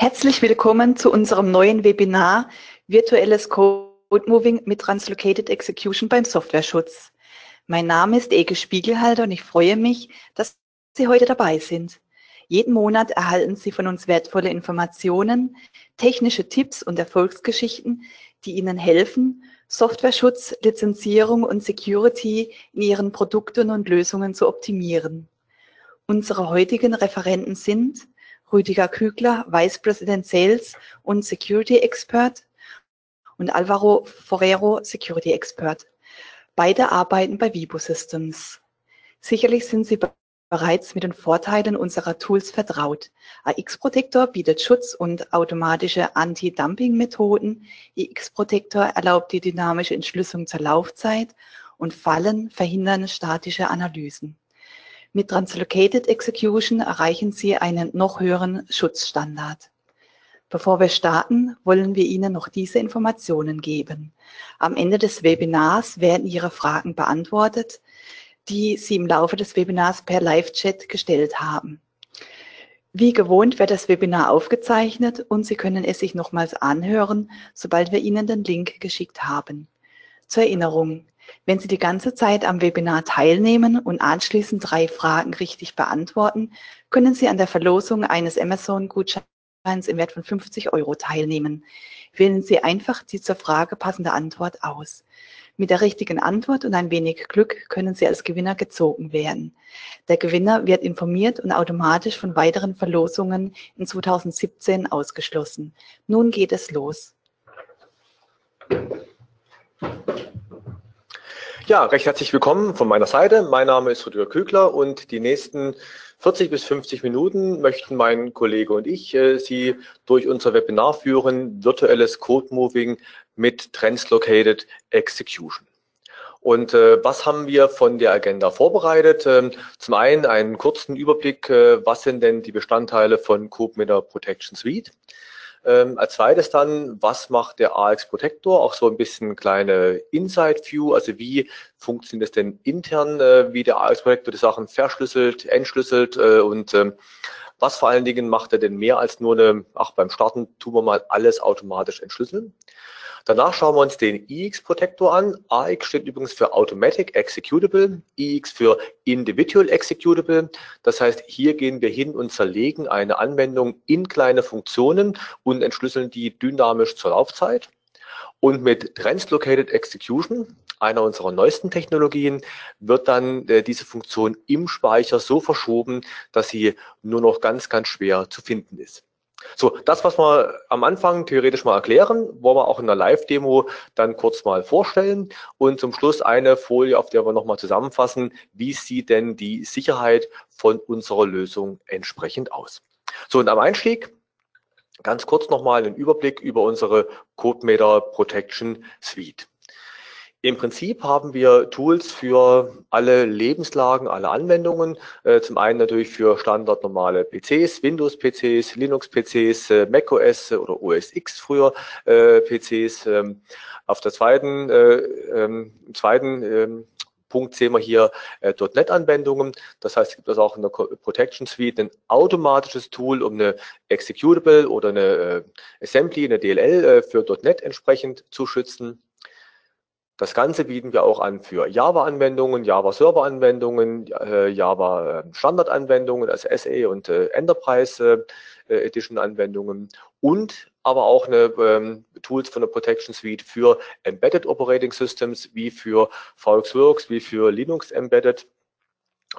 Herzlich willkommen zu unserem neuen Webinar Virtuelles Code Moving mit Translocated Execution beim Softwareschutz. Mein Name ist Eke Spiegelhalter und ich freue mich, dass Sie heute dabei sind. Jeden Monat erhalten Sie von uns wertvolle Informationen, technische Tipps und Erfolgsgeschichten, die Ihnen helfen, Softwareschutz, Lizenzierung und Security in Ihren Produkten und Lösungen zu optimieren. Unsere heutigen Referenten sind Rüdiger Kügler, Vice President Sales und Security Expert und Alvaro Forero, Security Expert. Beide arbeiten bei Vibo Systems. Sicherlich sind Sie bereits mit den Vorteilen unserer Tools vertraut. AX-Protector bietet Schutz und automatische Anti-Dumping-Methoden. IX-Protector erlaubt die dynamische Entschlüsselung zur Laufzeit und Fallen verhindern statische Analysen. Mit Translocated Execution erreichen Sie einen noch höheren Schutzstandard. Bevor wir starten, wollen wir Ihnen noch diese Informationen geben. Am Ende des Webinars werden Ihre Fragen beantwortet, die Sie im Laufe des Webinars per Live-Chat gestellt haben. Wie gewohnt wird das Webinar aufgezeichnet und Sie können es sich nochmals anhören, sobald wir Ihnen den Link geschickt haben. Zur Erinnerung, wenn Sie die ganze Zeit am Webinar teilnehmen und anschließend drei Fragen richtig beantworten, können Sie an der Verlosung eines Amazon-Gutscheins im Wert von 50 Euro teilnehmen. Wählen Sie einfach die zur Frage passende Antwort aus. Mit der richtigen Antwort und ein wenig Glück können Sie als Gewinner gezogen werden. Der Gewinner wird informiert und automatisch von weiteren Verlosungen in 2017 ausgeschlossen. Nun geht es los. Ja, recht herzlich willkommen von meiner Seite. Mein Name ist Rüdiger Kügler und die nächsten 40 bis 50 Minuten möchten mein Kollege und ich äh, Sie durch unser Webinar führen, virtuelles Code Moving mit Translocated Execution. Und äh, was haben wir von der Agenda vorbereitet? Ähm, zum einen einen kurzen Überblick, äh, was sind denn die Bestandteile von CodeMeter Protection Suite? Ähm, als zweites dann, was macht der AX Protector? Auch so ein bisschen kleine Inside View, also wie funktioniert es denn intern, äh, wie der AX Protector die Sachen verschlüsselt, entschlüsselt äh, und ähm, was vor allen Dingen macht er denn mehr als nur eine, ach beim Starten tun wir mal alles automatisch entschlüsseln. Danach schauen wir uns den EX-Protektor an. AX steht übrigens für Automatic Executable, EX für Individual Executable. Das heißt, hier gehen wir hin und zerlegen eine Anwendung in kleine Funktionen und entschlüsseln die dynamisch zur Laufzeit. Und mit Translocated Execution, einer unserer neuesten Technologien, wird dann äh, diese Funktion im Speicher so verschoben, dass sie nur noch ganz, ganz schwer zu finden ist. So, das, was wir am Anfang theoretisch mal erklären, wollen wir auch in der Live-Demo dann kurz mal vorstellen und zum Schluss eine Folie, auf der wir nochmal zusammenfassen, wie sieht denn die Sicherheit von unserer Lösung entsprechend aus. So, und am Einstieg ganz kurz nochmal einen Überblick über unsere CodeMeter Protection Suite. Im Prinzip haben wir Tools für alle Lebenslagen, alle Anwendungen. Äh, zum einen natürlich für standardnormale PCs, Windows-PCs, Linux-PCs, äh, macOS oder OS X früher äh, PCs. Ähm, auf der zweiten, ähm, zweiten ähm, Punkt sehen wir hier äh, .NET-Anwendungen. Das heißt, es gibt also auch in der Protection Suite ein automatisches Tool, um eine Executable oder eine äh, Assembly, eine DLL äh, für .NET entsprechend zu schützen. Das Ganze bieten wir auch an für Java-Anwendungen, Java-Server-Anwendungen, äh, Java-Standard-Anwendungen, also SE und äh, Enterprise äh, Edition-Anwendungen und aber auch eine ähm, Tools von der Protection Suite für Embedded Operating Systems wie für VxWorks, wie für Linux Embedded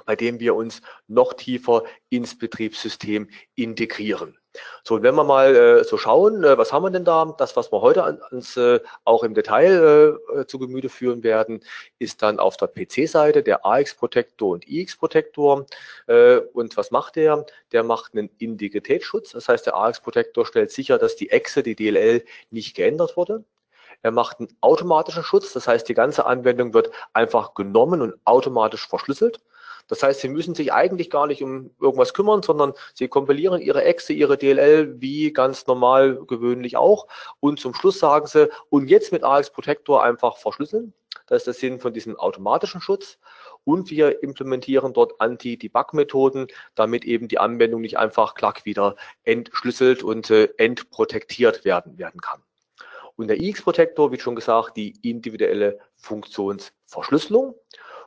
bei dem wir uns noch tiefer ins Betriebssystem integrieren. So, und wenn wir mal äh, so schauen, äh, was haben wir denn da? Das, was wir heute an, uns äh, auch im Detail äh, zu Gemüte führen werden, ist dann auf der PC-Seite der AX-Protektor und IX-Protektor. Äh, und was macht der? Der macht einen Integritätsschutz. Das heißt, der AX-Protektor stellt sicher, dass die Exe, die DLL, nicht geändert wurde. Er macht einen automatischen Schutz, das heißt, die ganze Anwendung wird einfach genommen und automatisch verschlüsselt. Das heißt, Sie müssen sich eigentlich gar nicht um irgendwas kümmern, sondern Sie kompilieren Ihre Exe, Ihre DLL wie ganz normal gewöhnlich auch. Und zum Schluss sagen Sie, und jetzt mit AX Protector einfach verschlüsseln. Das ist der Sinn von diesem automatischen Schutz. und wir implementieren dort Anti-Debug-Methoden, damit eben die Anwendung nicht einfach klack wieder entschlüsselt und äh, entprotektiert werden, werden kann. Und der IX-Protektor, wie schon gesagt, die individuelle Funktionsverschlüsselung.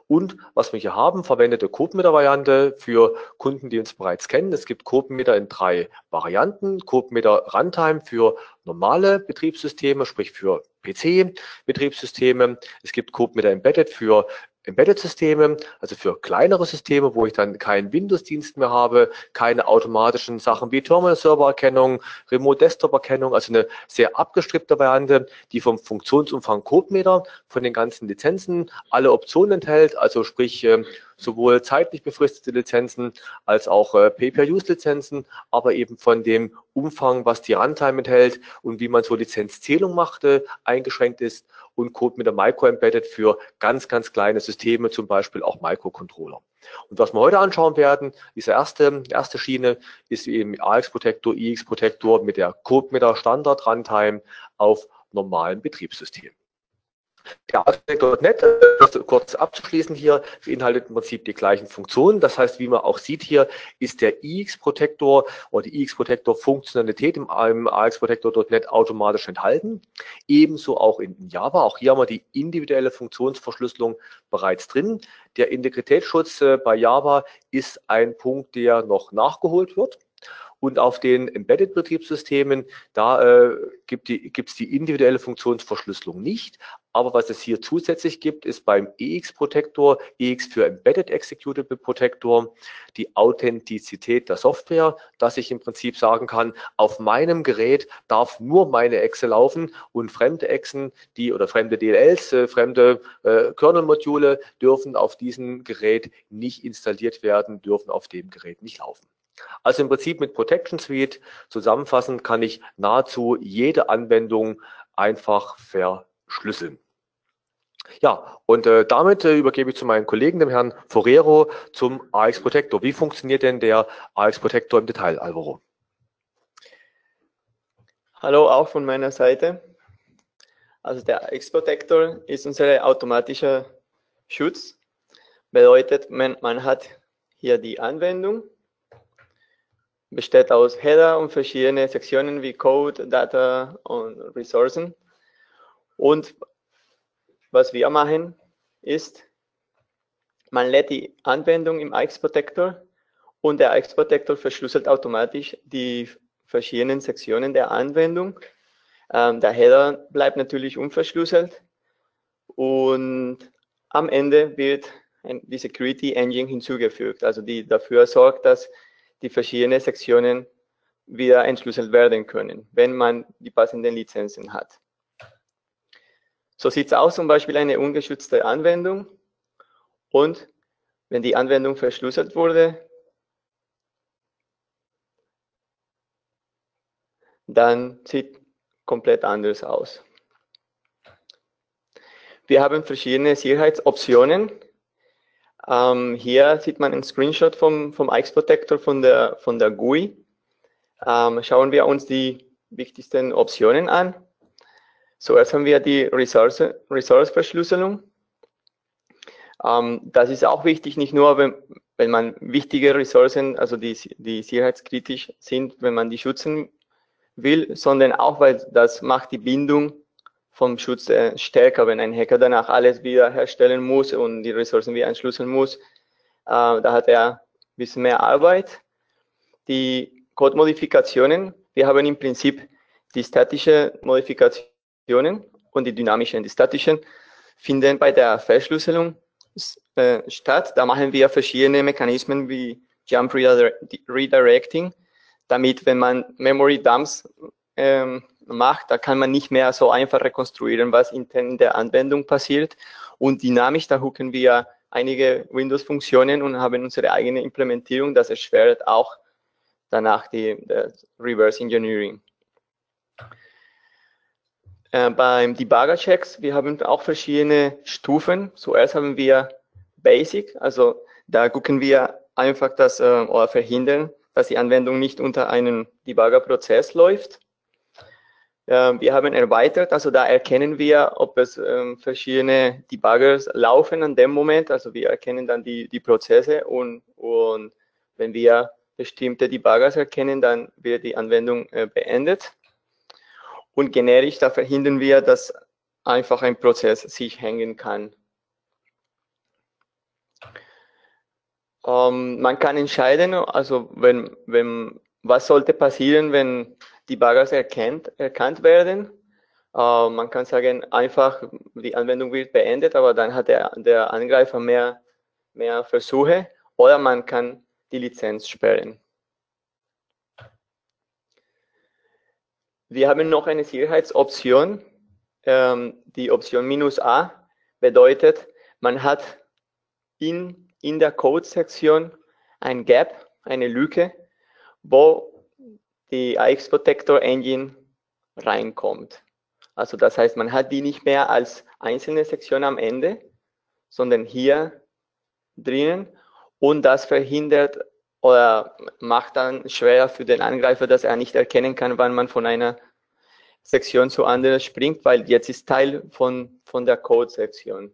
Und was wir hier haben, verwendete CodeMeter-Variante für Kunden, die uns bereits kennen. Es gibt CodeMeter in drei Varianten. CodeMeter Runtime für normale Betriebssysteme, sprich für PC-Betriebssysteme. Es gibt CodeMeter Embedded für Embedded-Systeme, also für kleinere Systeme, wo ich dann keinen Windows-Dienst mehr habe, keine automatischen Sachen wie Terminal-Server-Erkennung, Remote-Desktop-Erkennung, also eine sehr abgestrippte Variante, die vom Funktionsumfang CodeMeter, von den ganzen Lizenzen alle Optionen enthält, also sprich ähm, sowohl zeitlich befristete Lizenzen als auch äh, Pay-per-Use-Lizenzen, aber eben von dem Umfang, was die Runtime enthält und wie man so Lizenzzählung machte, eingeschränkt ist und Code mit der Micro-Embedded für ganz, ganz kleine Systeme, zum Beispiel auch Microcontroller. Und was wir heute anschauen werden, diese erste, erste Schiene ist eben AX Protector, IX Protector mit der Code mit der Standard Runtime auf normalen Betriebssystemen. Der ASP.NET, das kurz abzuschließen hier, beinhaltet im Prinzip die gleichen Funktionen. Das heißt, wie man auch sieht hier, ist der IX-Protector oder die IX-Protector-Funktionalität im AX-Protector.NET automatisch enthalten. Ebenso auch in Java. Auch hier haben wir die individuelle Funktionsverschlüsselung bereits drin. Der Integritätsschutz äh, bei Java ist ein Punkt, der noch nachgeholt wird. Und auf den Embedded-Betriebssystemen, da äh, gibt es die individuelle Funktionsverschlüsselung nicht. Aber was es hier zusätzlich gibt, ist beim EX-Protector, EX für Embedded Executable Protector, die Authentizität der Software, dass ich im Prinzip sagen kann, auf meinem Gerät darf nur meine Exe laufen und fremde Exen, die oder fremde DLLs, äh, fremde äh, Kernel-Module dürfen auf diesem Gerät nicht installiert werden, dürfen auf dem Gerät nicht laufen. Also im Prinzip mit Protection Suite zusammenfassend kann ich nahezu jede Anwendung einfach verschlüsseln. Ja, und äh, damit äh, übergebe ich zu meinem Kollegen, dem Herrn Forero, zum AX Protector. Wie funktioniert denn der AX Protector im Detail, Alvaro? Hallo auch von meiner Seite. Also der AX Protector ist unser automatischer Schutz. Bedeutet, man, man hat hier die Anwendung besteht aus Header und verschiedene Sektionen wie Code, Data und Ressourcen. Und was wir machen, ist, man lädt die Anwendung im AX Protector und der AX Protector verschlüsselt automatisch die verschiedenen Sektionen der Anwendung. Ähm, der Header bleibt natürlich unverschlüsselt und am Ende wird die Security Engine hinzugefügt, also die dafür sorgt, dass die verschiedenen Sektionen wieder entschlüsselt werden können, wenn man die passenden Lizenzen hat. So sieht es aus, zum Beispiel eine ungeschützte Anwendung. Und wenn die Anwendung verschlüsselt wurde, dann sieht komplett anders aus. Wir haben verschiedene Sicherheitsoptionen ähm, hier sieht man einen Screenshot vom, vom IX Protector von der, von der GUI. Ähm, schauen wir uns die wichtigsten Optionen an. Zuerst haben wir die Resource-Verschlüsselung. Ähm, das ist auch wichtig, nicht nur, wenn, wenn man wichtige Ressourcen, also die, die sicherheitskritisch sind, wenn man die schützen will, sondern auch, weil das macht die Bindung vom Schutz äh, stärker, wenn ein Hacker danach alles wieder herstellen muss und die Ressourcen wieder entschlüsseln muss. Äh, da hat er ein bisschen mehr Arbeit. Die Code-Modifikationen, wir haben im Prinzip die statische Modifikationen und die dynamischen. Die statischen finden bei der Verschlüsselung äh, statt. Da machen wir verschiedene Mechanismen wie Jump Redirecting, damit, wenn man Memory Dumps ähm, macht, da kann man nicht mehr so einfach rekonstruieren, was intern in der Anwendung passiert. Und dynamisch, da hucken wir einige Windows-Funktionen und haben unsere eigene Implementierung. Das erschwert auch danach die, das Reverse Engineering. Äh, beim Debugger-Checks, wir haben auch verschiedene Stufen. Zuerst haben wir Basic, also da gucken wir einfach das äh, oder verhindern, dass die Anwendung nicht unter einem Debugger-Prozess läuft. äh, wir haben erweitert, also da erkennen wir, ob es ähm, verschiedene Debuggers laufen an dem Moment. Also wir erkennen dann die, die Prozesse und, und wenn wir bestimmte Debuggers erkennen, dann wird die Anwendung äh, beendet. Und generisch, da verhindern wir, dass einfach ein Prozess sich hängen kann. Ähm, man kann entscheiden, also wenn, wenn, was sollte passieren, wenn die Buggers erkennt, erkannt werden. Äh, man kann sagen, einfach die Anwendung wird beendet, aber dann hat der, der Angreifer mehr, mehr Versuche oder man kann die Lizenz sperren. Wir haben noch eine Sicherheitsoption. Ähm, die Option minus A bedeutet, man hat in, in der Code-Sektion ein Gap, eine Lücke, wo die AX Protector Engine reinkommt. Also das heißt, man hat die nicht mehr als einzelne Sektion am Ende, sondern hier drinnen und das verhindert oder macht dann schwer für den Angreifer, dass er nicht erkennen kann, wann man von einer Sektion zur anderen springt, weil jetzt ist Teil von, von der Code-Sektion.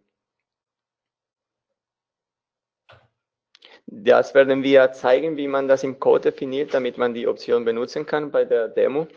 Das werden wir zeigen, wie man das im Code definiert, damit man die Option benutzen kann bei der Demo.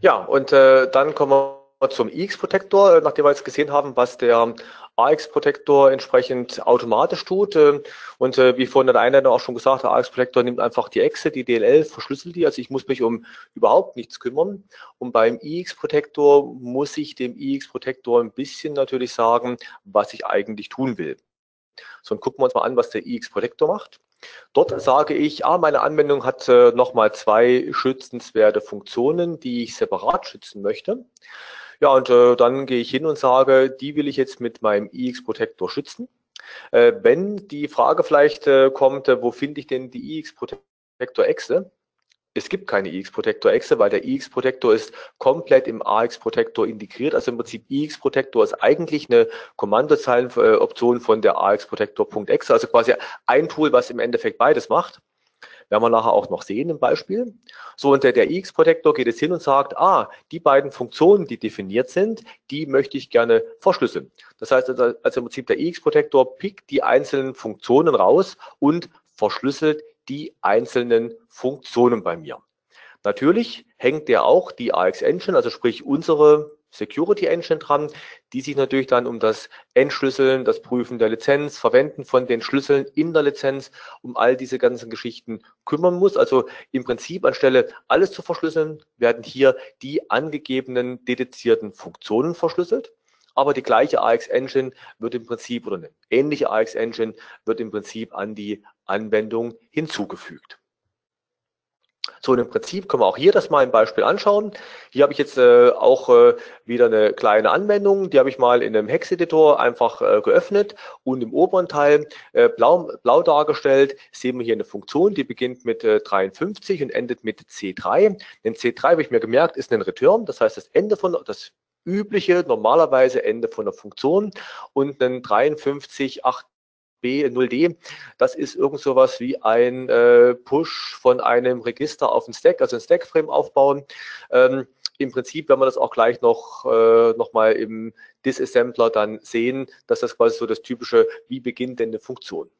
Ja, und äh, dann kommen wir zum iX-Protektor, äh, nachdem wir jetzt gesehen haben, was der AX-Protektor entsprechend automatisch tut. Ähm, und äh, wie vorhin der Einleitung auch schon gesagt, der AX-Protektor nimmt einfach die Exe, die DLL, verschlüsselt die. Also ich muss mich um überhaupt nichts kümmern. Und beim iX-Protektor muss ich dem iX-Protektor ein bisschen natürlich sagen, was ich eigentlich tun will. So, und gucken wir uns mal an, was der iX-Protektor macht. Dort sage ich, ah, meine Anwendung hat äh, nochmal zwei schützenswerte Funktionen, die ich separat schützen möchte. Ja, und äh, dann gehe ich hin und sage, die will ich jetzt mit meinem iX-Protektor schützen. Äh, wenn die Frage vielleicht äh, kommt, äh, wo finde ich denn die iX-Protektor-Exe? Es gibt keine iX-Protektor-Exe, weil der iX-Protektor ist komplett im AX-Protektor integriert. Also im Prinzip iX-Protektor ist eigentlich eine Kommandozeilenoption von der AX-Protektor.exe, also quasi ein Tool, was im Endeffekt beides macht. Werden wir nachher auch noch sehen im Beispiel. So, und der, der ix-Protektor geht jetzt hin und sagt, ah, die beiden Funktionen, die definiert sind, die möchte ich gerne verschlüsseln. Das heißt also, also im Prinzip der ix-Protektor pickt die einzelnen Funktionen raus und verschlüsselt die einzelnen Funktionen bei mir. Natürlich hängt der auch die AX Engine, also sprich unsere Security Engine dran, die sich natürlich dann um das Entschlüsseln, das Prüfen der Lizenz, Verwenden von den Schlüsseln in der Lizenz, um all diese ganzen Geschichten kümmern muss. Also im Prinzip anstelle alles zu verschlüsseln, werden hier die angegebenen dedizierten Funktionen verschlüsselt. Aber die gleiche AX Engine wird im Prinzip oder eine ähnliche AX Engine wird im Prinzip an die Anwendung hinzugefügt. So, und im Prinzip können wir auch hier das mal im Beispiel anschauen. Hier habe ich jetzt äh, auch äh, wieder eine kleine Anwendung, die habe ich mal in einem Hex-Editor einfach äh, geöffnet und im oberen Teil äh, blau, blau dargestellt sehen wir hier eine Funktion, die beginnt mit äh, 53 und endet mit C3. Denn C3 habe ich mir gemerkt, ist ein Return, das heißt das Ende von das übliche, normalerweise Ende von der Funktion und ein 53, 8 B0D, das ist irgend sowas wie ein äh, Push von einem Register auf ein Stack, also ein Stackframe aufbauen. Ähm, Im Prinzip, wenn wir das auch gleich noch, äh, noch mal im Disassembler dann sehen, dass das quasi so das typische, wie beginnt denn eine Funktion.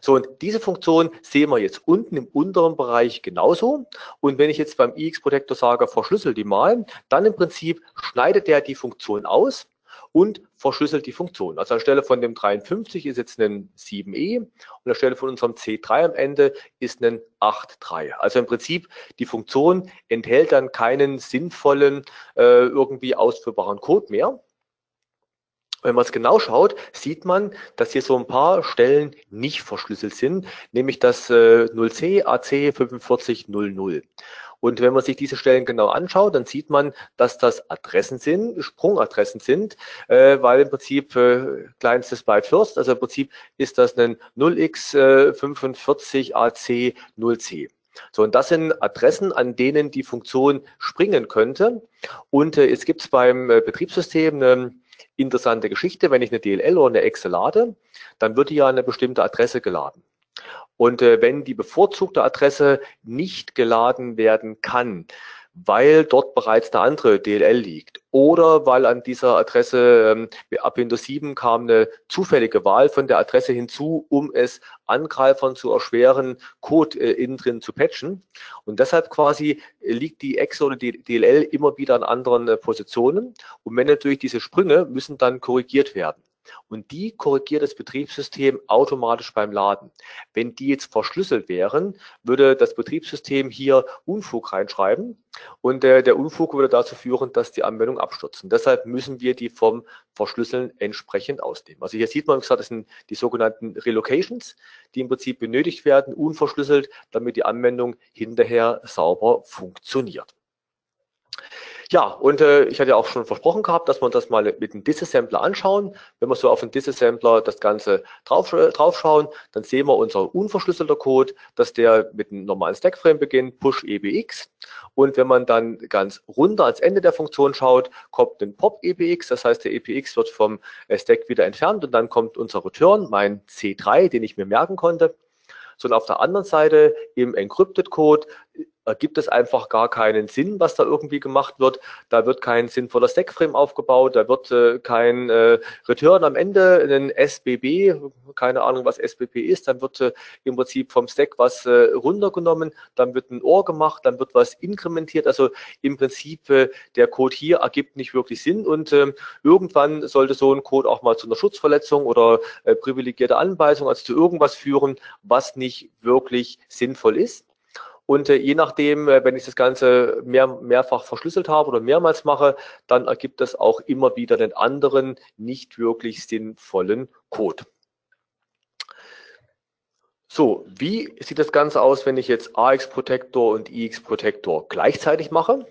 So, und diese Funktion sehen wir jetzt unten im unteren Bereich genauso. Und wenn ich jetzt beim iX-Protektor sage, verschlüssel die mal, dann im Prinzip schneidet der die Funktion aus und verschlüsselt die Funktion. Also anstelle von dem 53 ist jetzt ein 7e und anstelle von unserem C3 am Ende ist ein 8.3. Also im Prinzip die Funktion enthält dann keinen sinnvollen, äh, irgendwie ausführbaren Code mehr. Wenn man es genau schaut, sieht man, dass hier so ein paar Stellen nicht verschlüsselt sind, nämlich das äh, 0C AC 4500. Und wenn man sich diese Stellen genau anschaut, dann sieht man, dass das Adressen sind, Sprungadressen sind, äh, weil im Prinzip äh, kleinstes Byte first, also im Prinzip ist das ein 0x45AC0C. So, und das sind Adressen, an denen die Funktion springen könnte. Und äh, es gibt beim äh, Betriebssystem eine interessante Geschichte. Wenn ich eine DLL oder eine Exe lade, dann wird die ja eine bestimmte Adresse geladen. Und äh, wenn die bevorzugte Adresse nicht geladen werden kann, weil dort bereits eine andere DLL liegt oder weil an dieser Adresse ähm, ab Windows 7 kam eine zufällige Wahl von der Adresse hinzu, um es Angreifern zu erschweren, Code äh, innen drin zu patchen. Und deshalb quasi liegt die Exe oder die DLL immer wieder an anderen äh, Positionen. Und wenn natürlich diese Sprünge müssen dann korrigiert werden und die korrigiert das Betriebssystem automatisch beim Laden. Wenn die jetzt verschlüsselt wären, würde das Betriebssystem hier Unfug reinschreiben und äh, der Unfug würde dazu führen, dass die Anwendung abstürzen. Deshalb müssen wir die vom Verschlüsseln entsprechend ausnehmen. Also hier sieht man, wie gesagt, das sind die sogenannten Relocations, die im Prinzip benötigt werden, unverschlüsselt, damit die Anwendung hinterher sauber funktioniert. Ja, und äh, ich hatte ja auch schon versprochen gehabt, dass wir uns das mal mit einem Disassembler anschauen. Wenn wir so auf den Disassembler das Ganze drauf, äh, draufschauen, dann sehen wir unser unverschlüsselter Code, dass der mit einem normalen Stackframe beginnt, push ebx. Und wenn man dann ganz runter ans Ende der Funktion schaut, kommt ein pop ebx. Das heißt, der ebx wird vom äh, Stack wieder entfernt und dann kommt unser Return, mein C3, den ich mir merken konnte. So, und auf der anderen Seite im Encrypted Code ergibt es einfach gar keinen Sinn, was da irgendwie gemacht wird. Da wird kein sinnvoller Stackframe aufgebaut, da wird äh, kein äh, Return am Ende, ein SBB, keine Ahnung, was SBB ist, dann wird äh, im Prinzip vom Stack was äh, runtergenommen, dann wird ein OR gemacht, dann wird was inkrementiert. Also im Prinzip äh, der Code hier ergibt nicht wirklich Sinn und äh, irgendwann sollte so ein Code auch mal zu einer Schutzverletzung oder äh, privilegierte Anweisung, also zu irgendwas führen, was nicht wirklich sinnvoll ist. Und äh, je nachdem, äh, wenn ich das Ganze mehr, mehrfach verschlüsselt habe oder mehrmals mache, dann ergibt das auch immer wieder den anderen nicht wirklich sinnvollen Code. So, wie sieht das Ganze aus, wenn ich jetzt AX Protector und IX Protector gleichzeitig mache?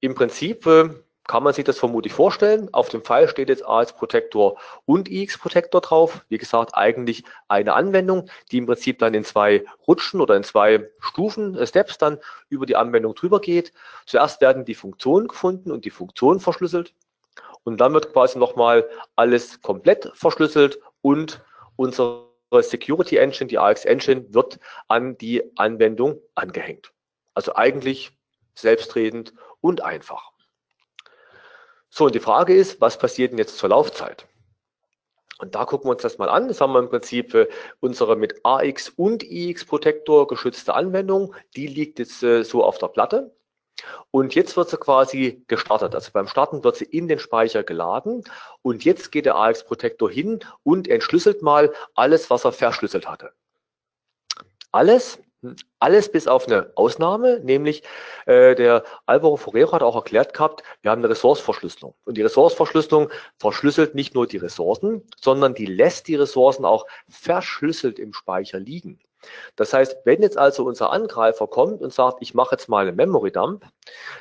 Im Prinzip äh, kann man sich das vermutlich vorstellen. Auf dem Pfeil steht jetzt AX Protector und IX Protector drauf. Wie gesagt, eigentlich eine Anwendung, die im Prinzip dann in zwei Rutschen oder in zwei Stufen, äh, Steps dann über die Anwendung drüber geht. Zuerst werden die Funktionen gefunden und die Funktionen verschlüsselt. Und dann wird quasi nochmal alles komplett verschlüsselt und unsere Security Engine, die AX Engine, wird an die Anwendung angehängt. Also eigentlich selbstredend und einfach. So, und die Frage ist, was passiert denn jetzt zur Laufzeit? Und da gucken wir uns das mal an. Das haben wir im Prinzip unsere mit AX und IX Protektor geschützte Anwendung. Die liegt jetzt äh, so auf der Platte. Und jetzt wird sie quasi gestartet. Also beim Starten wird sie in den Speicher geladen. Und jetzt geht der AX Protektor hin und entschlüsselt mal alles, was er verschlüsselt hatte. Alles, alles bis auf eine Ausnahme, nämlich äh, der Alvaro Forero hat auch erklärt gehabt, wir haben eine Ressourceverschlüsselung. Und die Ressourceverschlüsselung verschlüsselt nicht nur die Ressourcen, sondern die lässt die Ressourcen auch verschlüsselt im Speicher liegen. Das heißt, wenn jetzt also unser Angreifer kommt und sagt, ich mache jetzt mal einen Memory Dump,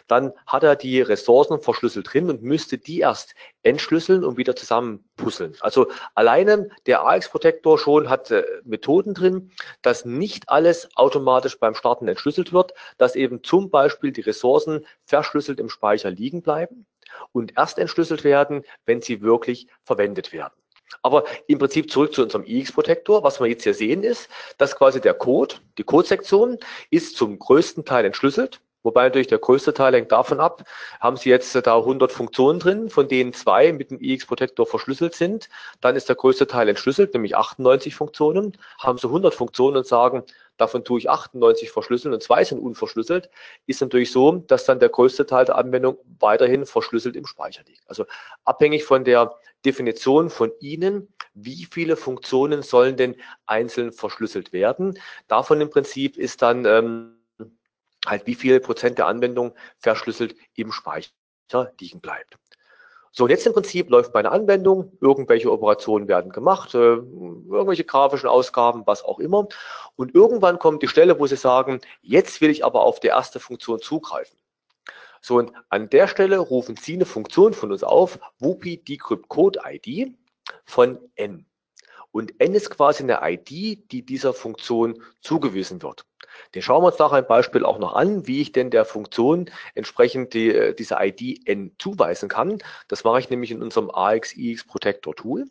dann hat er die Ressourcen verschlüsselt drin und müsste die erst entschlüsseln und wieder zusammenpuzzeln. Also alleine der AX Protector schon hat äh, Methoden drin, dass nicht alles automatisch beim Starten entschlüsselt wird, dass eben zum Beispiel die Ressourcen verschlüsselt im Speicher liegen bleiben und erst entschlüsselt werden, wenn sie wirklich verwendet werden. Aber im Prinzip zurück zu unserem IX-Protektor. Was wir jetzt hier sehen ist, dass quasi der Code, die Codesektion, ist zum größten Teil entschlüsselt. Wobei natürlich der größte Teil hängt davon ab, haben Sie jetzt da 100 Funktionen drin, von denen zwei mit dem IX-Protektor verschlüsselt sind. Dann ist der größte Teil entschlüsselt, nämlich 98 Funktionen. Haben Sie 100 Funktionen und sagen, davon tue ich 98 verschlüsseln und zwei sind unverschlüsselt, ist natürlich so, dass dann der größte Teil der Anwendung weiterhin verschlüsselt im Speicher liegt. Also abhängig von der Definition von Ihnen, wie viele Funktionen sollen denn einzeln verschlüsselt werden. Davon im Prinzip ist dann ähm, halt wie viel Prozent der Anwendung verschlüsselt im Speicher liegen bleibt. So, und jetzt im Prinzip läuft meine Anwendung, irgendwelche Operationen werden gemacht, äh, irgendwelche grafischen Ausgaben, was auch immer. Und irgendwann kommt die Stelle, wo Sie sagen, jetzt will ich aber auf die erste Funktion zugreifen. So, und an der Stelle rufen Sie eine Funktion von uns auf, WUPI Decrypt Code ID von N. Und N ist quasi eine ID, die dieser Funktion zugewiesen wird. Den schauen wir uns nach einem Beispiel auch noch an, wie ich denn der Funktion entsprechend die, äh, diese ID N zuweisen kann. Das mache ich nämlich in unserem AXIX Protector Tool.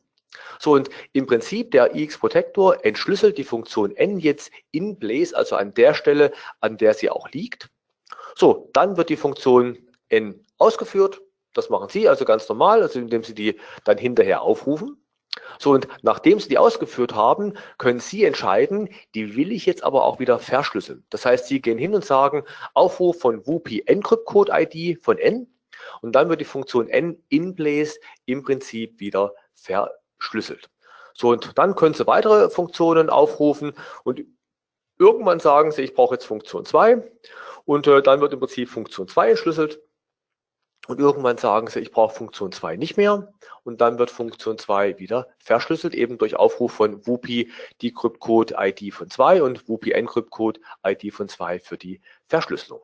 So, und im Prinzip der EX-Protector entschlüsselt die Funktion n jetzt in Blaze, also an der Stelle, an der sie auch liegt. So, dann wird die Funktion n ausgeführt. Das machen Sie also ganz normal, also indem Sie die dann hinterher aufrufen. So, und nachdem Sie die ausgeführt haben, können Sie entscheiden, die will ich jetzt aber auch wieder verschlüsseln. Das heißt, Sie gehen hin und sagen, Aufruf von WUPI Encrypt Code ID von N und dann wird die Funktion N in Place im Prinzip wieder verschlüsselt. So, und dann können Sie weitere Funktionen aufrufen und irgendwann sagen Sie, ich brauche jetzt Funktion 2 und äh, dann wird im Prinzip Funktion 2 entschlüsselt und irgendwann sagen sie, ich brauche Funktion 2 nicht mehr. Und dann wird Funktion 2 wieder verschlüsselt, eben durch Aufruf von WUPI Decrypt Code ID von 2 und WUPI Encrypt Code ID von 2 für die Verschlüsselung.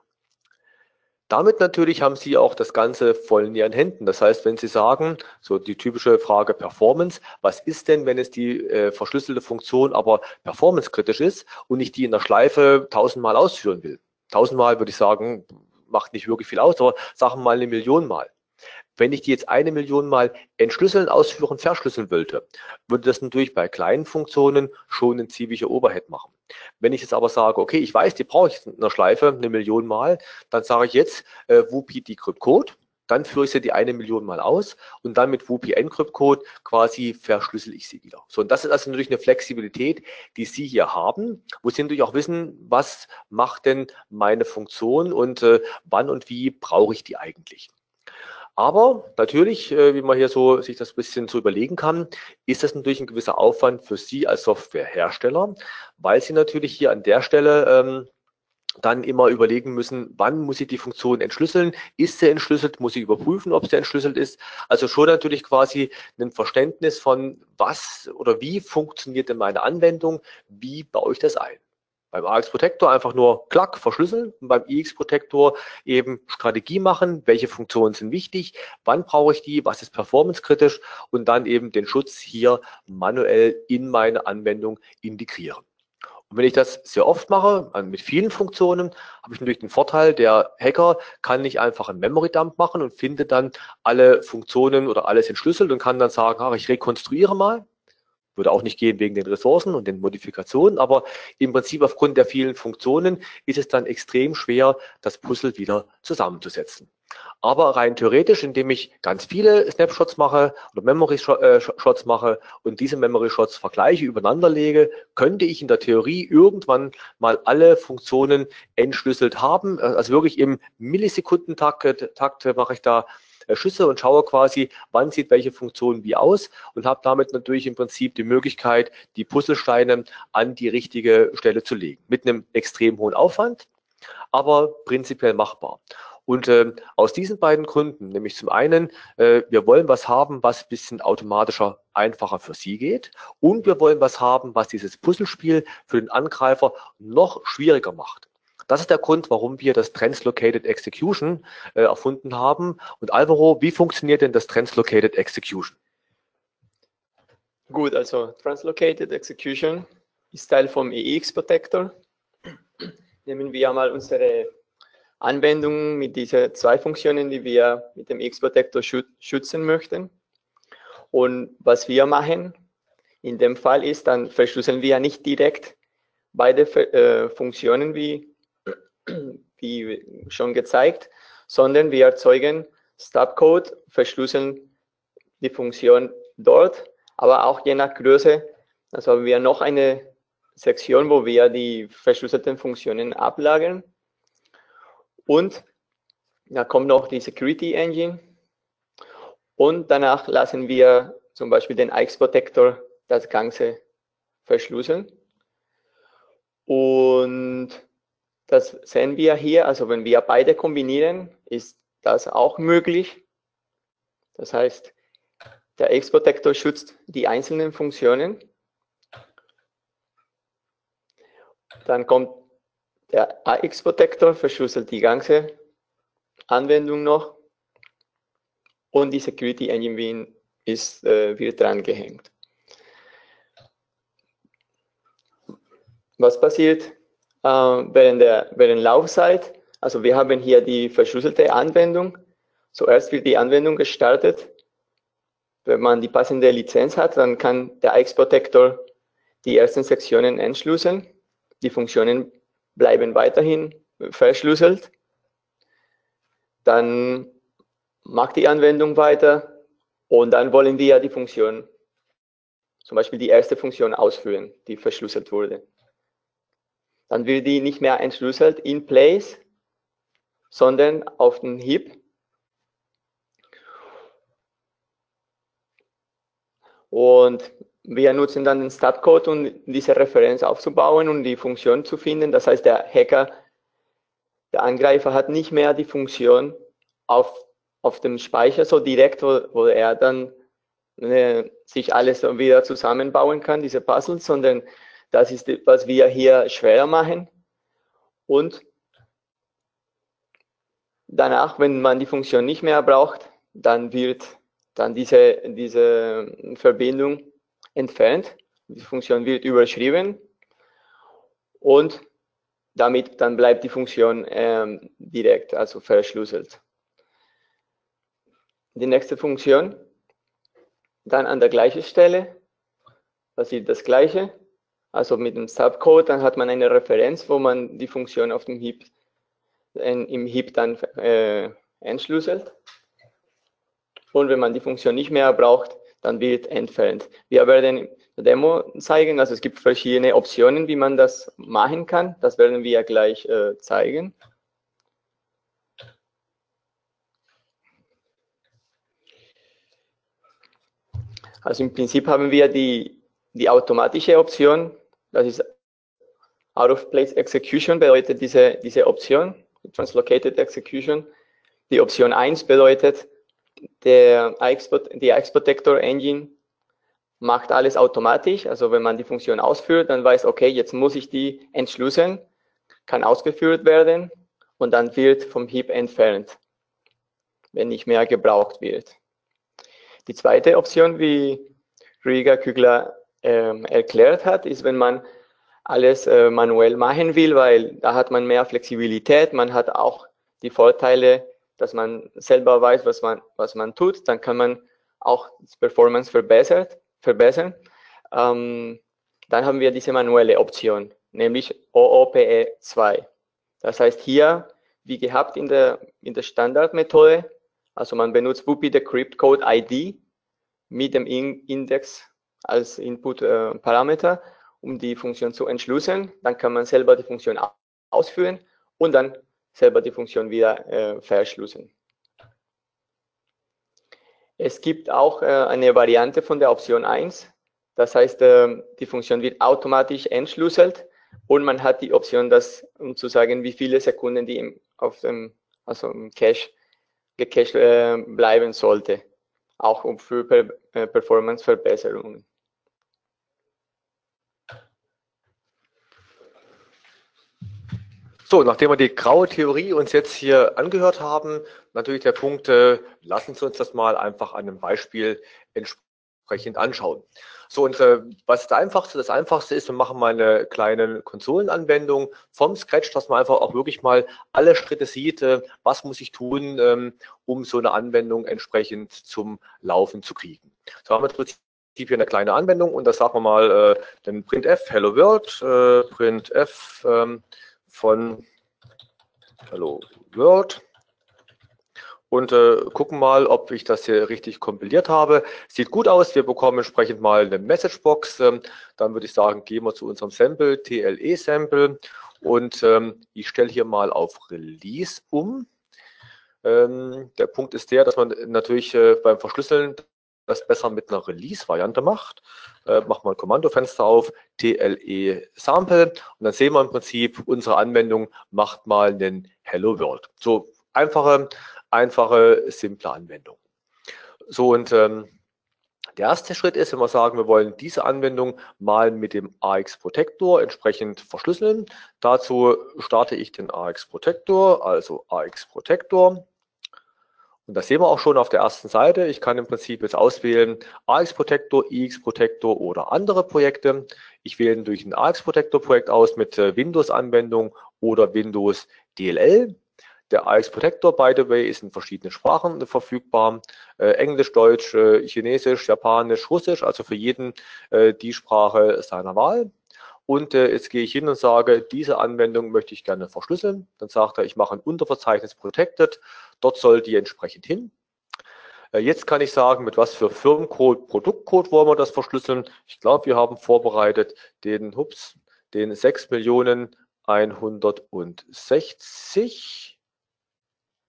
Damit natürlich haben Sie auch das Ganze voll in Ihren Händen. Das heißt, wenn Sie sagen, so die typische Frage Performance, was ist denn, wenn es die äh, verschlüsselte Funktion aber performancekritisch ist und ich die in der Schleife tausendmal ausführen will? Tausendmal würde ich sagen, macht nicht wirklich viel aus, aber sagen wir mal eine Million Mal. Wenn ich die jetzt eine Million Mal entschlüsseln, ausführen, verschlüsseln wollte, würde das natürlich bei kleinen Funktionen schon ein ziemlicher Overhead machen. Wenn ich jetzt aber sage, okay, ich weiß, die brauche ich in der Schleife eine Million Mal, dann sage ich jetzt äh, WUPI Decrypt Code dann führe ich sie die eine Million Mal aus und dann mit WUPI Encrypt Code quasi verschlüssel ich sie wieder. So, und das ist also natürlich eine Flexibilität, die Sie hier haben, wo Sie natürlich auch wissen, was macht denn meine Funktion und äh, wann und wie brauche ich die eigentlich. Aber natürlich, äh, wie man hier so sich das bisschen so überlegen kann, ist das natürlich ein gewisser Aufwand für Sie als Softwarehersteller, weil Sie natürlich hier an der Stelle ähm, dann immer überlegen müssen, wann muss ich die Funktion entschlüsseln? Ist sie entschlüsselt? Muss ich überprüfen, ob sie entschlüsselt ist? Also schon natürlich quasi ein Verständnis von was oder wie funktioniert denn meine Anwendung? Wie baue ich das ein? Beim AX Protector einfach nur klack, verschlüsseln und beim IX Protector eben Strategie machen, welche Funktionen sind wichtig, wann brauche ich die, was ist performancekritisch und dann eben den Schutz hier manuell in meine Anwendung integrieren. Und wenn ich das sehr oft mache, also mit vielen Funktionen, habe ich natürlich den Vorteil, der Hacker kann nicht einfach einen Memory Dump machen und findet dann alle Funktionen oder alles entschlüsselt und kann dann sagen, ach, ich rekonstruiere mal. Würde auch nicht gehen wegen den Ressourcen und den Modifikationen, aber im Prinzip aufgrund der vielen Funktionen ist es dann extrem schwer, das Puzzle wieder zusammenzusetzen. Aber rein theoretisch, indem ich ganz viele Snapshots mache oder Memory äh, Shots mache und diese Memory Shots vergleiche, übereinander lege, könnte ich in der Theorie irgendwann mal alle Funktionen entschlüsselt haben. Also wirklich im Millisekundentakt Takt mache ich da äh, Schüsse und schaue quasi, wann sieht welche Funktion wie aus und habe damit natürlich im Prinzip die Möglichkeit, die Puzzlesteine an die richtige Stelle zu legen. Mit einem extrem hohen Aufwand, aber prinzipiell machbar. Und äh, aus diesen beiden Gründen, nämlich zum einen, äh, wir wollen was haben, was ein bisschen automatischer, einfacher für Sie geht. Und wir wollen was haben, was dieses Puzzlespiel für den Angreifer noch schwieriger macht. Das ist der Grund, warum wir das Translocated Execution äh, erfunden haben. Und Alvaro, wie funktioniert denn das Translocated Execution? Gut, also Translocated Execution ist Teil vom EX Protector. Nehmen wir einmal unsere Anwendung mit diesen zwei Funktionen, die wir mit dem X-Protector schützen möchten. Und was wir machen in dem Fall ist, dann verschlüsseln wir nicht direkt beide äh, Funktionen wie, wie schon gezeigt, sondern wir erzeugen Stubcode, verschlüsseln die Funktion dort, aber auch je nach Größe. Also haben wir noch eine Sektion, wo wir die verschlüsselten Funktionen ablagern und da kommt noch die Security Engine. Und danach lassen wir zum Beispiel den IX Protector das Ganze verschlüsseln. Und das sehen wir hier, also wenn wir beide kombinieren, ist das auch möglich. Das heißt, der X-Protector schützt die einzelnen Funktionen. Dann kommt der AX-Protector verschlüsselt die ganze Anwendung noch und die Security Engine ist, äh, wird dran gehängt. Was passiert äh, während der während Laufzeit? Also wir haben hier die verschlüsselte Anwendung. Zuerst wird die Anwendung gestartet wenn man die passende Lizenz hat, dann kann der AX-Protector die ersten Sektionen entschlüsseln. Die Funktionen bleiben weiterhin verschlüsselt. Dann macht die Anwendung weiter und dann wollen wir die Funktion, zum Beispiel die erste Funktion ausführen, die verschlüsselt wurde. Dann wird die nicht mehr entschlüsselt in place, sondern auf den Heap. Und wir nutzen dann den Statcode, um diese Referenz aufzubauen und die Funktion zu finden. Das heißt, der Hacker, der Angreifer hat nicht mehr die Funktion auf auf dem Speicher so direkt, wo, wo er dann äh, sich alles wieder zusammenbauen kann, diese Puzzles, sondern das ist, was wir hier schwerer machen. Und danach, wenn man die Funktion nicht mehr braucht, dann wird dann diese, diese Verbindung entfernt. Die Funktion wird überschrieben und damit dann bleibt die Funktion ähm, direkt, also verschlüsselt die nächste Funktion. Dann an der gleichen Stelle passiert das gleiche. Also mit dem Subcode, dann hat man eine Referenz, wo man die Funktion auf dem Heap, in, im Heap dann äh, entschlüsselt. Und wenn man die Funktion nicht mehr braucht, dann wird entfernt. Wir werden in der Demo zeigen, also es gibt verschiedene Optionen, wie man das machen kann. Das werden wir gleich äh, zeigen. Also im Prinzip haben wir die, die automatische Option, das ist Out of Place Execution bedeutet diese, diese Option, Translocated Execution. Die Option 1 bedeutet, der die X-Protector Engine macht alles automatisch. Also wenn man die Funktion ausführt, dann weiß, okay, jetzt muss ich die entschlüsseln, kann ausgeführt werden und dann wird vom Heap entfernt, wenn nicht mehr gebraucht wird. Die zweite Option, wie Rüdiger Kügler ähm, erklärt hat, ist, wenn man alles äh, manuell machen will, weil da hat man mehr Flexibilität, man hat auch die Vorteile, dass man selber weiß, was man, was man tut, dann kann man auch das Performance verbessert, verbessern. Ähm, dann haben wir diese manuelle Option, nämlich OOPE 2. Das heißt hier, wie gehabt in der, in der Standardmethode, also man benutzt Whoopi Decrypt Code ID mit dem Index als Input-Parameter, um die Funktion zu entschlüsseln. Dann kann man selber die Funktion ausführen und dann selber die Funktion wieder äh, verschlüsseln. Es gibt auch äh, eine Variante von der Option 1. Das heißt, äh, die Funktion wird automatisch entschlüsselt und man hat die Option, das, um zu sagen, wie viele Sekunden die im, auf dem, also im Cache gecached äh, bleiben sollte, auch für per, äh, Performance-Verbesserungen. So, nachdem wir die graue Theorie uns jetzt hier angehört haben, natürlich der Punkt, äh, lassen Sie uns das mal einfach an einem Beispiel entsprechend anschauen. So, und äh, was ist das Einfachste? Das Einfachste ist, wir machen mal eine kleine Konsolenanwendung vom Scratch, dass man einfach auch wirklich mal alle Schritte sieht, äh, was muss ich tun, ähm, um so eine Anwendung entsprechend zum Laufen zu kriegen. So haben wir im Prinzip hier eine kleine Anwendung und das sagen wir mal äh, den printf Hello World, äh, printf ähm, von Hello World und äh, gucken mal, ob ich das hier richtig kompiliert habe. Sieht gut aus. Wir bekommen entsprechend mal eine Messagebox. Ähm, dann würde ich sagen, gehen wir zu unserem Sample, TLE-Sample. Und ähm, ich stelle hier mal auf Release um. Ähm, der Punkt ist der, dass man natürlich äh, beim Verschlüsseln das besser mit einer Release-Variante macht. Äh, machen wir ein Kommandofenster auf, TLE Sample und dann sehen wir im Prinzip, unsere Anwendung macht mal einen Hello World. So einfache einfache, simple Anwendung. So und ähm, der erste Schritt ist, wenn wir sagen, wir wollen diese Anwendung mal mit dem AX Protector entsprechend verschlüsseln. Dazu starte ich den AX Protector, also AX Protector. Und das sehen wir auch schon auf der ersten Seite. Ich kann im Prinzip jetzt auswählen AX Protector, IX Protector oder andere Projekte. Ich wähle durch ein AX Protector Projekt aus mit äh, Windows Anwendung oder Windows DLL. Der AX Protector, by the way, ist in verschiedenen Sprachen verfügbar. Äh, Englisch, Deutsch, äh, Chinesisch, Japanisch, Russisch, also für jeden äh, die Sprache seiner Wahl. Und äh, jetzt gehe ich hin und sage, diese Anwendung möchte ich gerne verschlüsseln. Dann sagt er, ich mache ein Unterverzeichnis Protected. Dort soll die entsprechend hin. Äh, jetzt kann ich sagen, mit was für Firmencode, Produktcode wollen wir das verschlüsseln. Ich glaube, wir haben vorbereitet den, hups, den 6.160.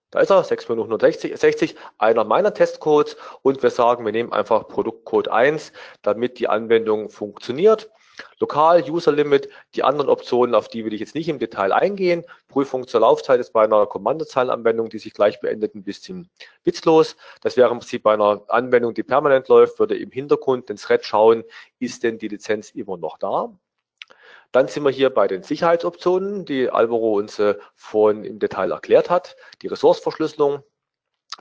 Da ist er, 6.160, einer meiner Testcodes und wir sagen, wir nehmen einfach Produktcode 1, damit die Anwendung funktioniert. Lokal, User Limit, die anderen Optionen, auf die will ich jetzt nicht im Detail eingehen. Prüfung zur Laufzeit ist bei einer Kommandozeilenanwendung, die sich gleich beendet, ein bisschen witzlos. Das wäre im Prinzip bei einer Anwendung, die permanent läuft, würde im Hintergrund den Thread schauen, ist denn die Lizenz immer noch da? Dann sind wir hier bei den Sicherheitsoptionen, die Alvaro uns äh, vorhin im Detail erklärt hat. Die Ressourceverschlüsselung,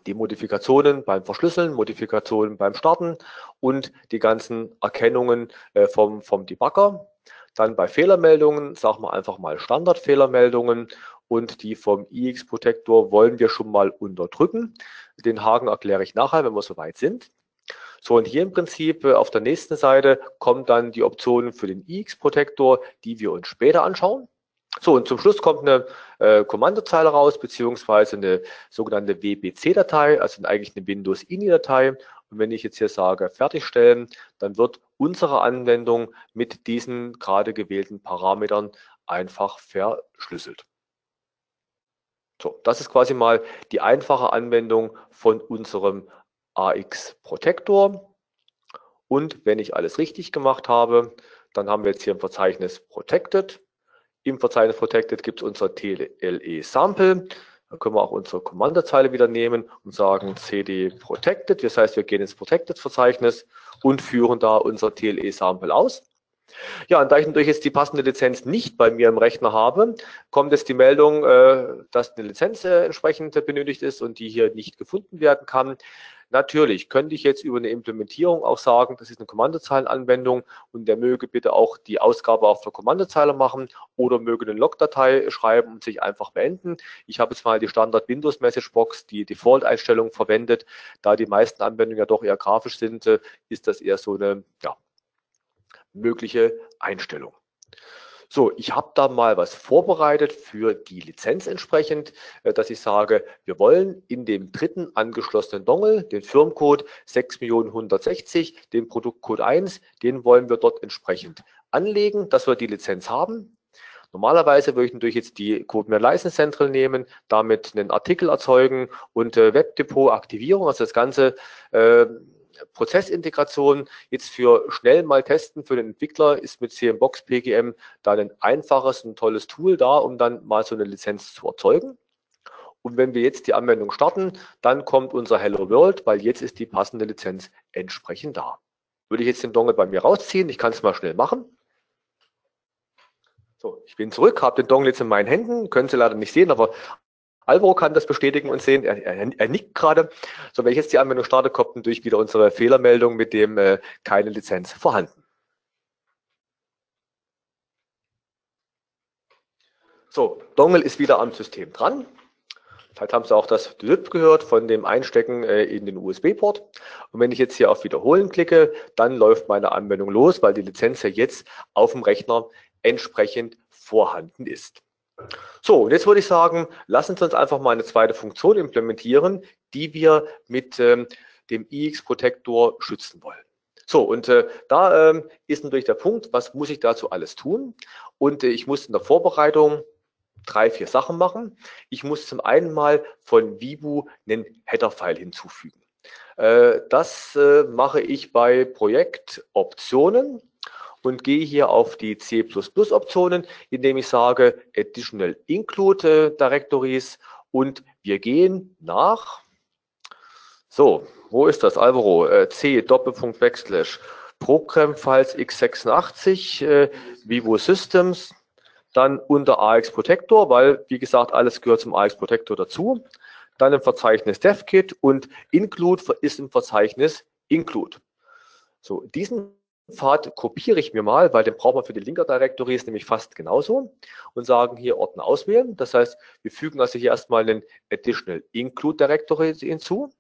die Modifikationen beim Verschlüsseln, Modifikationen beim Starten und die ganzen Erkennungen äh, vom, vom Debugger. Dann bei Fehlermeldungen, sagen wir einfach mal Standardfehlermeldungen und die vom iX-Protektor wollen wir schon mal unterdrücken. Den Haken erkläre ich nachher, wenn wir soweit sind. So, und hier im Prinzip äh, auf der nächsten Seite kommen dann die Optionen für den iX-Protektor, die wir uns später anschauen. So, und zum Schluss kommt eine äh, Kommandozeile raus, beziehungsweise eine sogenannte WBC-Datei, also eigentlich eine Windows-INI-Datei. Und wenn ich jetzt hier sage, fertigstellen, dann wird unsere Anwendung mit diesen gerade gewählten Parametern einfach verschlüsselt. So, das ist quasi mal die einfache Anwendung von unserem AX Protector. Und wenn ich alles richtig gemacht habe, dann haben wir jetzt hier im Verzeichnis Protected. Im Verzeichnis Protected gibt es unser TLE Sample. Da können wir auch unsere Kommandozeile wieder nehmen und sagen cd protected. Das heißt, wir gehen ins Protected Verzeichnis und führen da unser TLE Sample aus. Ja, und da ich natürlich jetzt die passende Lizenz nicht bei mir im Rechner habe, kommt jetzt die Meldung, äh, dass eine Lizenz äh, entsprechend benötigt ist und die hier nicht gefunden werden kann. Natürlich könnte ich jetzt über eine Implementierung auch sagen, das ist eine Kommandozeilenanwendung und der möge bitte auch die Ausgabe auf der Kommandozeile machen oder möge eine Logdatei schreiben und sich einfach beenden. Ich habe jetzt mal die Standard Windows Message Box, die Default-Einstellung verwendet. Da die meisten Anwendungen ja doch eher grafisch sind, äh, ist das eher so eine ja, mögliche Einstellung. So, ich habe da mal was vorbereitet für die Lizenz entsprechend, äh, dass ich sage, wir wollen in dem dritten angeschlossenen Dongle den Firmcode 6.160, den Produktcode 1, den wollen wir dort entsprechend anlegen, dass wir die Lizenz haben. Normalerweise würde ich natürlich jetzt die CodeMare License Central nehmen, damit einen Artikel erzeugen und äh, Webdepot Aktivierung, also das Ganze äh, Prozessintegration jetzt für schnell mal testen für den Entwickler ist mit CMBox PGM da ein einfaches und tolles Tool da, um dann mal so eine Lizenz zu erzeugen. Und wenn wir jetzt die Anwendung starten, dann kommt unser Hello World, weil jetzt ist die passende Lizenz entsprechend da. Würde ich jetzt den Dongle bei mir rausziehen, ich kann es mal schnell machen. So, ich bin zurück, habe den Dongle jetzt in meinen Händen, können Sie leider nicht sehen, aber Alvaro kann das bestätigen und sehen. Er, er, er nickt gerade. So, wenn ich jetzt die Anwendung starte, kommt natürlich wieder unsere Fehlermeldung mit dem äh, keine Lizenz vorhanden. So, Dongle ist wieder am System dran. Vielleicht haben Sie auch das DIP gehört von dem Einstecken äh, in den USB-Port. Und wenn ich jetzt hier auf Wiederholen klicke, dann läuft meine Anwendung los, weil die Lizenz ja jetzt auf dem Rechner entsprechend vorhanden ist. So, und jetzt würde ich sagen, lassen Sie uns einfach mal eine zweite Funktion implementieren, die wir mit ähm, dem iX-Protektor schützen wollen. So, und äh, da ähm, ist natürlich der Punkt, was muss ich dazu alles tun? Und äh, ich muss in der Vorbereitung drei, vier Sachen machen. Ich muss zum einen mal von Vibu einen Header-File hinzufügen. Äh, das äh, mache ich bei Projektoptionen und gehe hier auf die C++ Optionen, indem ich sage Additional Include äh, Directories und wir gehen nach, so, wo ist das, Alvaro, äh, C Doppelpunkt Backslash Program Files x86 äh, Vivo Systems, dann unter AX Protector, weil wie gesagt alles gehört zum AX Protector dazu, dann im Verzeichnis DevKit und Include ist im Verzeichnis Include. So, diesen Pfad kopiere ich mir mal, weil den brauchen wir für die Linker Directories nämlich fast genauso und sagen hier Ordner auswählen. Das heißt, wir fügen also hier erstmal einen Additional Include Directory hinzu.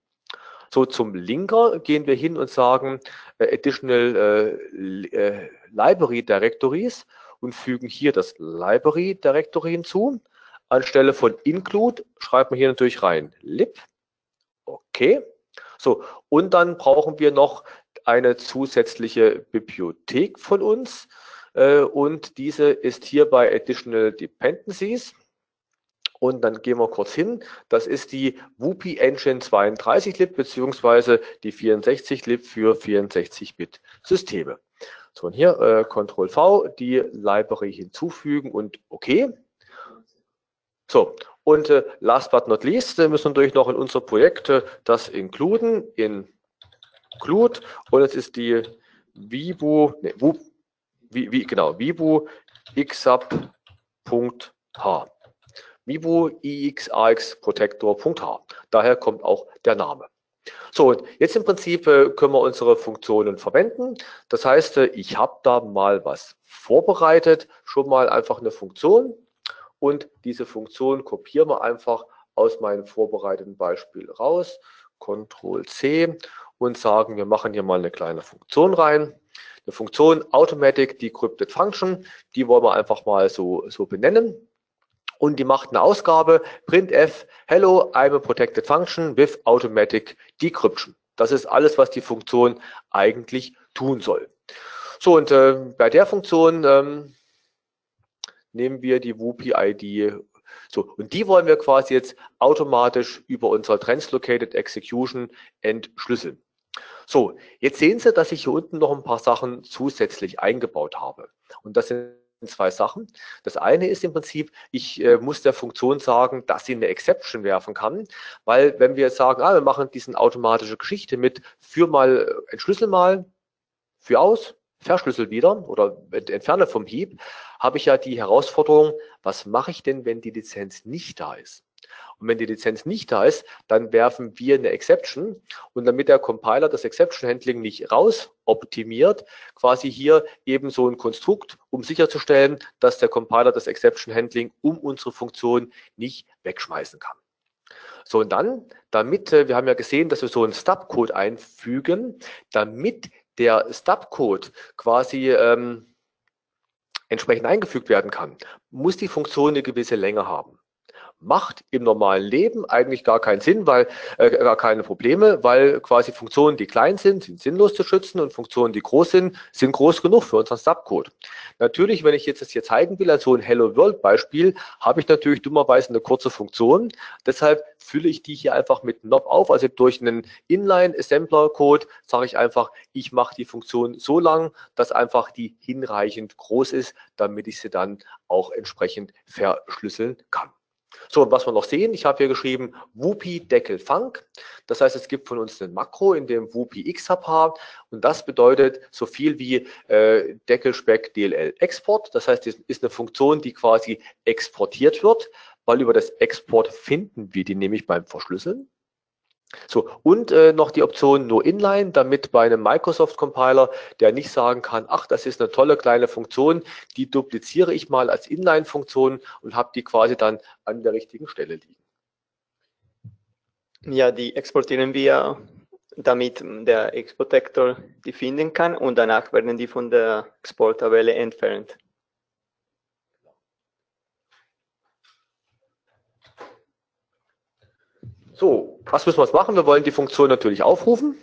So, zum Linker gehen wir hin und sagen äh, Additional äh, äh, Library Directories und fügen hier das Library Directory hinzu. Anstelle von Include schreibt man hier natürlich rein lib. Okay. So, und dann brauchen wir noch eine zusätzliche Bibliothek von uns äh, und diese ist hier bei Additional Dependencies. Und dann gehen wir kurz hin. Das ist die Whoopi Engine 32-Lib beziehungsweise die 64-Lib für 64-Bit-Systeme. So, und hier äh, Ctrl V, die Library hinzufügen und OK. So, und äh, last but not least äh, müssen wir natürlich noch in unser Projekt äh, das inkluden, include und es ist die Vibu, ne, Wub, wie, wie, genau, Vibu xsub.h. Vibu ixax Protector.h. Daher kommt auch der Name. So, und jetzt im Prinzip äh, können wir unsere Funktionen verwenden. Das heißt, äh, ich habe da mal was vorbereitet, schon mal einfach eine Funktion und diese Funktion kopieren wir einfach aus meinem vorbereiteten Beispiel raus, Ctrl C und sagen, wir machen hier mal eine kleine Funktion rein. Eine Funktion Automatic Decrypted Function, die wollen wir einfach mal so, so benennen und die macht eine Ausgabe printf hello I'm a protected function with automatic decryption. Das ist alles, was die Funktion eigentlich tun soll. So und äh, bei der Funktion ähm, nehmen wir die WUPI-ID. So, und die wollen wir quasi jetzt automatisch über unser Translocated Execution entschlüsseln. So, jetzt sehen Sie, dass ich hier unten noch ein paar Sachen zusätzlich eingebaut habe. Und das sind zwei Sachen. Das eine ist im Prinzip, ich äh, muss der Funktion sagen, dass sie eine Exception werfen kann, weil wenn wir sagen, ah, wir machen diesen automatische Geschichte mit, für mal, äh, entschlüssel mal, für aus, verschlüssel wieder oder entferne vom Heap, habe ich ja die Herausforderung, was mache ich denn, wenn die Lizenz nicht da ist? Und wenn die Lizenz nicht da ist, dann werfen wir eine Exception. Und damit der Compiler das Exception Handling nicht raus optimiert, quasi hier eben so ein Konstrukt, um sicherzustellen, dass der Compiler das Exception Handling um unsere Funktion nicht wegschmeißen kann. So, und dann, damit, äh, wir haben ja gesehen, dass wir so einen Stub-Code einfügen, damit der Stub-Code quasi ähm, entsprechend eingefügt werden kann, muss die Funktion eine gewisse Länge haben macht im normalen Leben eigentlich gar keinen Sinn, weil äh, gar keine Probleme, weil quasi Funktionen, die klein sind, sind sinnlos zu schützen und Funktionen, die groß sind, sind groß genug für unseren Subcode. Natürlich, wenn ich jetzt das hier zeigen will, als so ein Hello World Beispiel, habe ich natürlich dummerweise eine kurze Funktion. Deshalb fülle ich die hier einfach mit Knob auf, also durch einen Inline Assembler Code sage ich einfach, ich mache die Funktion so lang, dass einfach die hinreichend groß ist, damit ich sie dann auch entsprechend verschlüsseln kann. So, was wir noch sehen, ich habe hier geschrieben Whoopi Deckel Funk. Das heißt, es gibt von uns ein Makro, in dem Whoopi XHP und das bedeutet so viel wie äh, Deckelspeck DLL Export. Das heißt, es ist eine Funktion, die quasi exportiert wird, weil über das Export finden wir die nämlich beim Verschlüsseln. So, und äh, noch die Option nur Inline, damit bei einem Microsoft-Compiler, der nicht sagen kann, ach, das ist eine tolle kleine Funktion, die dupliziere ich mal als Inline-Funktion und habe die quasi dann an der richtigen Stelle liegen. Ja, die exportieren wir, damit der Exportektor die finden kann und danach werden die von der Exporttabelle entfernt. So, was müssen wir jetzt machen? Wir wollen die Funktion natürlich aufrufen.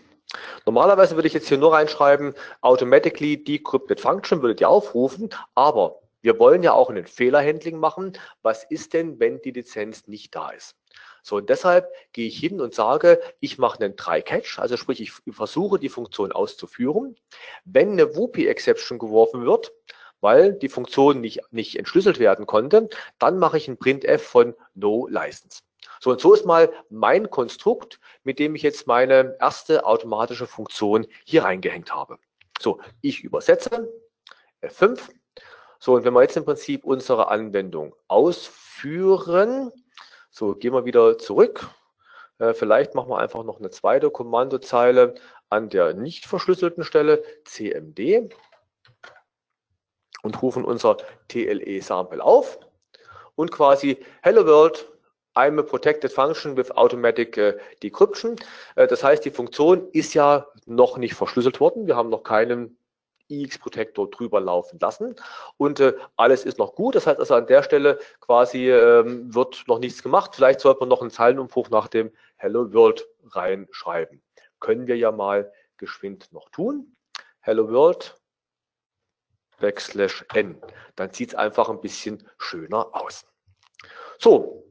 Normalerweise würde ich jetzt hier nur reinschreiben, automatically decrypted function würde die aufrufen, aber wir wollen ja auch einen Fehlerhandling machen. Was ist denn, wenn die Lizenz nicht da ist? So, und deshalb gehe ich hin und sage, ich mache einen Try-Catch, also sprich, ich versuche die Funktion auszuführen. Wenn eine Whoopi-Exception geworfen wird, weil die Funktion nicht, nicht entschlüsselt werden konnte, dann mache ich ein Printf von No License. So, und so ist mal mein Konstrukt, mit dem ich jetzt meine erste automatische Funktion hier reingehängt habe. So, ich übersetze F5. So, und wenn wir jetzt im Prinzip unsere Anwendung ausführen, so gehen wir wieder zurück. Äh, vielleicht machen wir einfach noch eine zweite Kommandozeile an der nicht verschlüsselten Stelle cmd und rufen unser TLE-Sample auf und quasi Hello World, I'm a protected function with automatic äh, decryption. Äh, das heißt, die Funktion ist ja noch nicht verschlüsselt worden. Wir haben noch keinen IX-Protektor drüber laufen lassen und äh, alles ist noch gut. Das heißt also an der Stelle quasi ähm, wird noch nichts gemacht. Vielleicht sollte man noch einen Zeilenumbruch nach dem Hello World reinschreiben. Können wir ja mal geschwind noch tun. Hello World backslash n. Dann sieht es einfach ein bisschen schöner aus. So,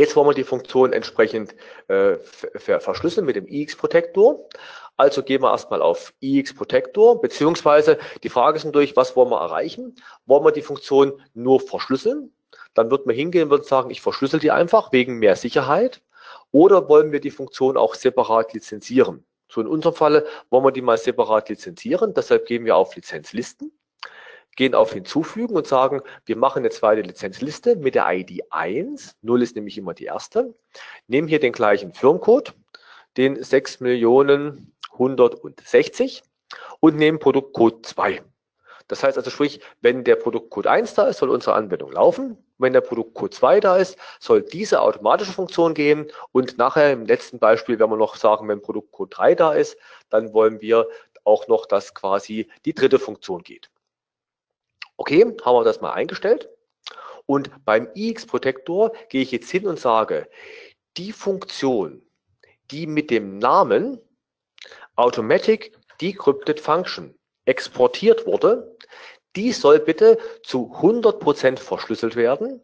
jetzt wollen wir die Funktion entsprechend äh, verschlüsseln mit dem IX-Protektor. Also gehen wir erstmal auf IX-Protektor, beziehungsweise die Frage ist natürlich, was wollen wir erreichen? Wollen wir die Funktion nur verschlüsseln? Dann wird man hingehen und sagen, ich verschlüssel die einfach wegen mehr Sicherheit. Oder wollen wir die Funktion auch separat lizenzieren? So in unserem Falle wollen wir die mal separat lizenzieren. Deshalb gehen wir auf Lizenzlisten gehen auf Hinzufügen und sagen, wir machen eine zweite Lizenzliste mit der ID 1, 0 ist nämlich immer die erste, nehmen hier den gleichen Firmencode, den 6.160 und nehmen Produktcode 2. Das heißt also sprich, wenn der Produktcode 1 da ist, soll unsere Anwendung laufen. Wenn der Produktcode 2 da ist, soll diese automatische Funktion gehen. Und nachher im letzten Beispiel, wenn wir noch sagen, wenn Produktcode 3 da ist, dann wollen wir auch noch, dass quasi die dritte Funktion geht. Okay, haben wir das mal eingestellt. Und beim IX-Protektor gehe ich jetzt hin und sage, die Funktion, die mit dem Namen Automatic Decrypted Function exportiert wurde, die soll bitte zu 100% verschlüsselt werden.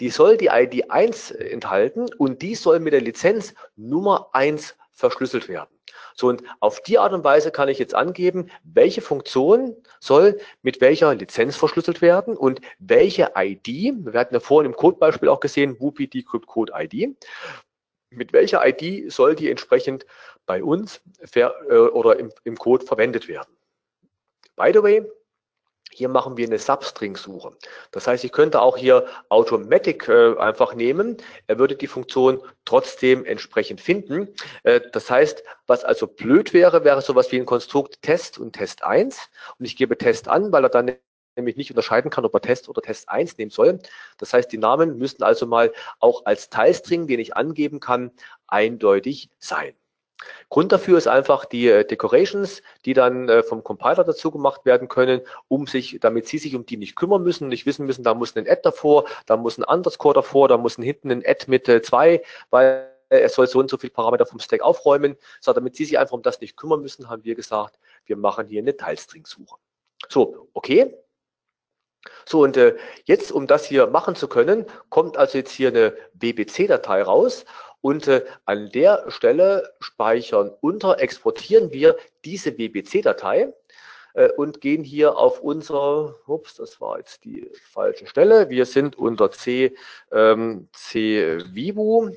Die soll die ID 1 enthalten und die soll mit der Lizenz Nummer 1 verschlüsselt werden. So, und auf die Art und Weise kann ich jetzt angeben, welche Funktion soll mit welcher Lizenz verschlüsselt werden und welche ID, wir hatten ja vorhin im Codebeispiel auch gesehen, Whoopi Decrypt Code ID, mit welcher ID soll die entsprechend bei uns äh, oder im, im Code verwendet werden. By the way, hier machen wir eine Substring-Suche. Das heißt, ich könnte auch hier Automatic äh, einfach nehmen. Er würde die Funktion trotzdem entsprechend finden. Äh, das heißt, was also blöd wäre, wäre sowas wie ein Konstrukt Test und Test 1. Und ich gebe Test an, weil er dann nämlich nicht unterscheiden kann, ob er Test oder Test 1 nehmen soll. Das heißt, die Namen müssten also mal auch als Teilstring, den ich angeben kann, eindeutig sein. Grund dafür ist einfach die äh, Decorations, die dann äh, vom Compiler dazu gemacht werden können, um sich, damit Sie sich um die nicht kümmern müssen, nicht wissen müssen, da muss ein Add davor, da muss ein Underscore davor, da muss ein hinten ein Add mit äh, zwei, weil er soll so und so viele Parameter vom Stack aufräumen. So, damit Sie sich einfach um das nicht kümmern müssen, haben wir gesagt, wir machen hier eine Teilstring-Suche. So, okay. So, und äh, jetzt, um das hier machen zu können, kommt also jetzt hier eine BBC-Datei raus und äh, an der Stelle speichern unter, exportieren wir diese BBC-Datei äh, und gehen hier auf unser, ups, das war jetzt die falsche Stelle. Wir sind unter C, ähm, C Vibu,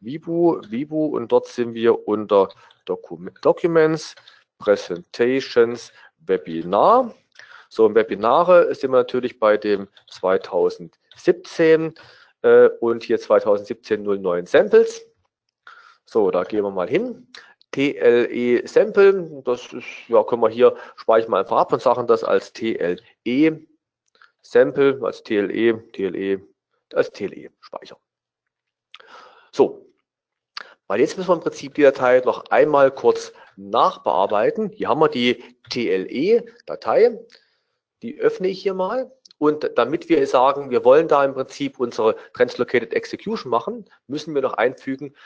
Vibu, Vibu und dort sind wir unter Docu Documents, Presentations, Webinar. So, im Webinare sind wir natürlich bei dem 2017 äh, und hier 2017 09 Samples. So, da gehen wir mal hin. TLE Sample, das ist, ja, können wir hier, speichern wir einfach ab und sagen das als TLE Sample, als TLE, TLE, als TLE speichern. So, weil jetzt müssen wir im Prinzip die Datei noch einmal kurz nachbearbeiten. Hier haben wir die TLE-Datei, die öffne ich hier mal. Und damit wir sagen, wir wollen da im Prinzip unsere Translocated Execution machen, müssen wir noch einfügen,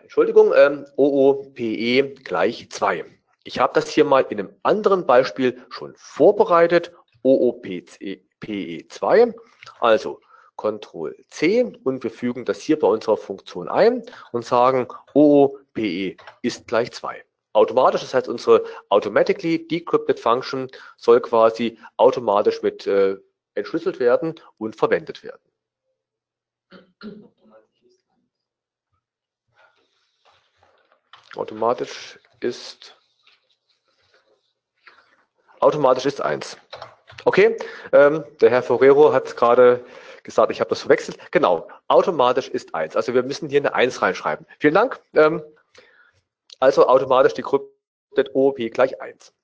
Entschuldigung, ähm, OOPE gleich 2. Ich habe das hier mal in einem anderen Beispiel schon vorbereitet, OOPE 2. Also Ctrl C und wir fügen das hier bei unserer Funktion ein und sagen OOPE ist gleich 2 automatisch. Das heißt, unsere automatically decrypted Function soll quasi automatisch mit äh, entschlüsselt werden und verwendet werden. Automatisch ist automatisch ist 1. Okay, ähm, der Herr Forero hat gerade gesagt, ich habe das verwechselt. Genau, automatisch ist 1. Also wir müssen hier eine 1 reinschreiben. Vielen Dank. Ähm, also automatisch decrypted OOP gleich 1.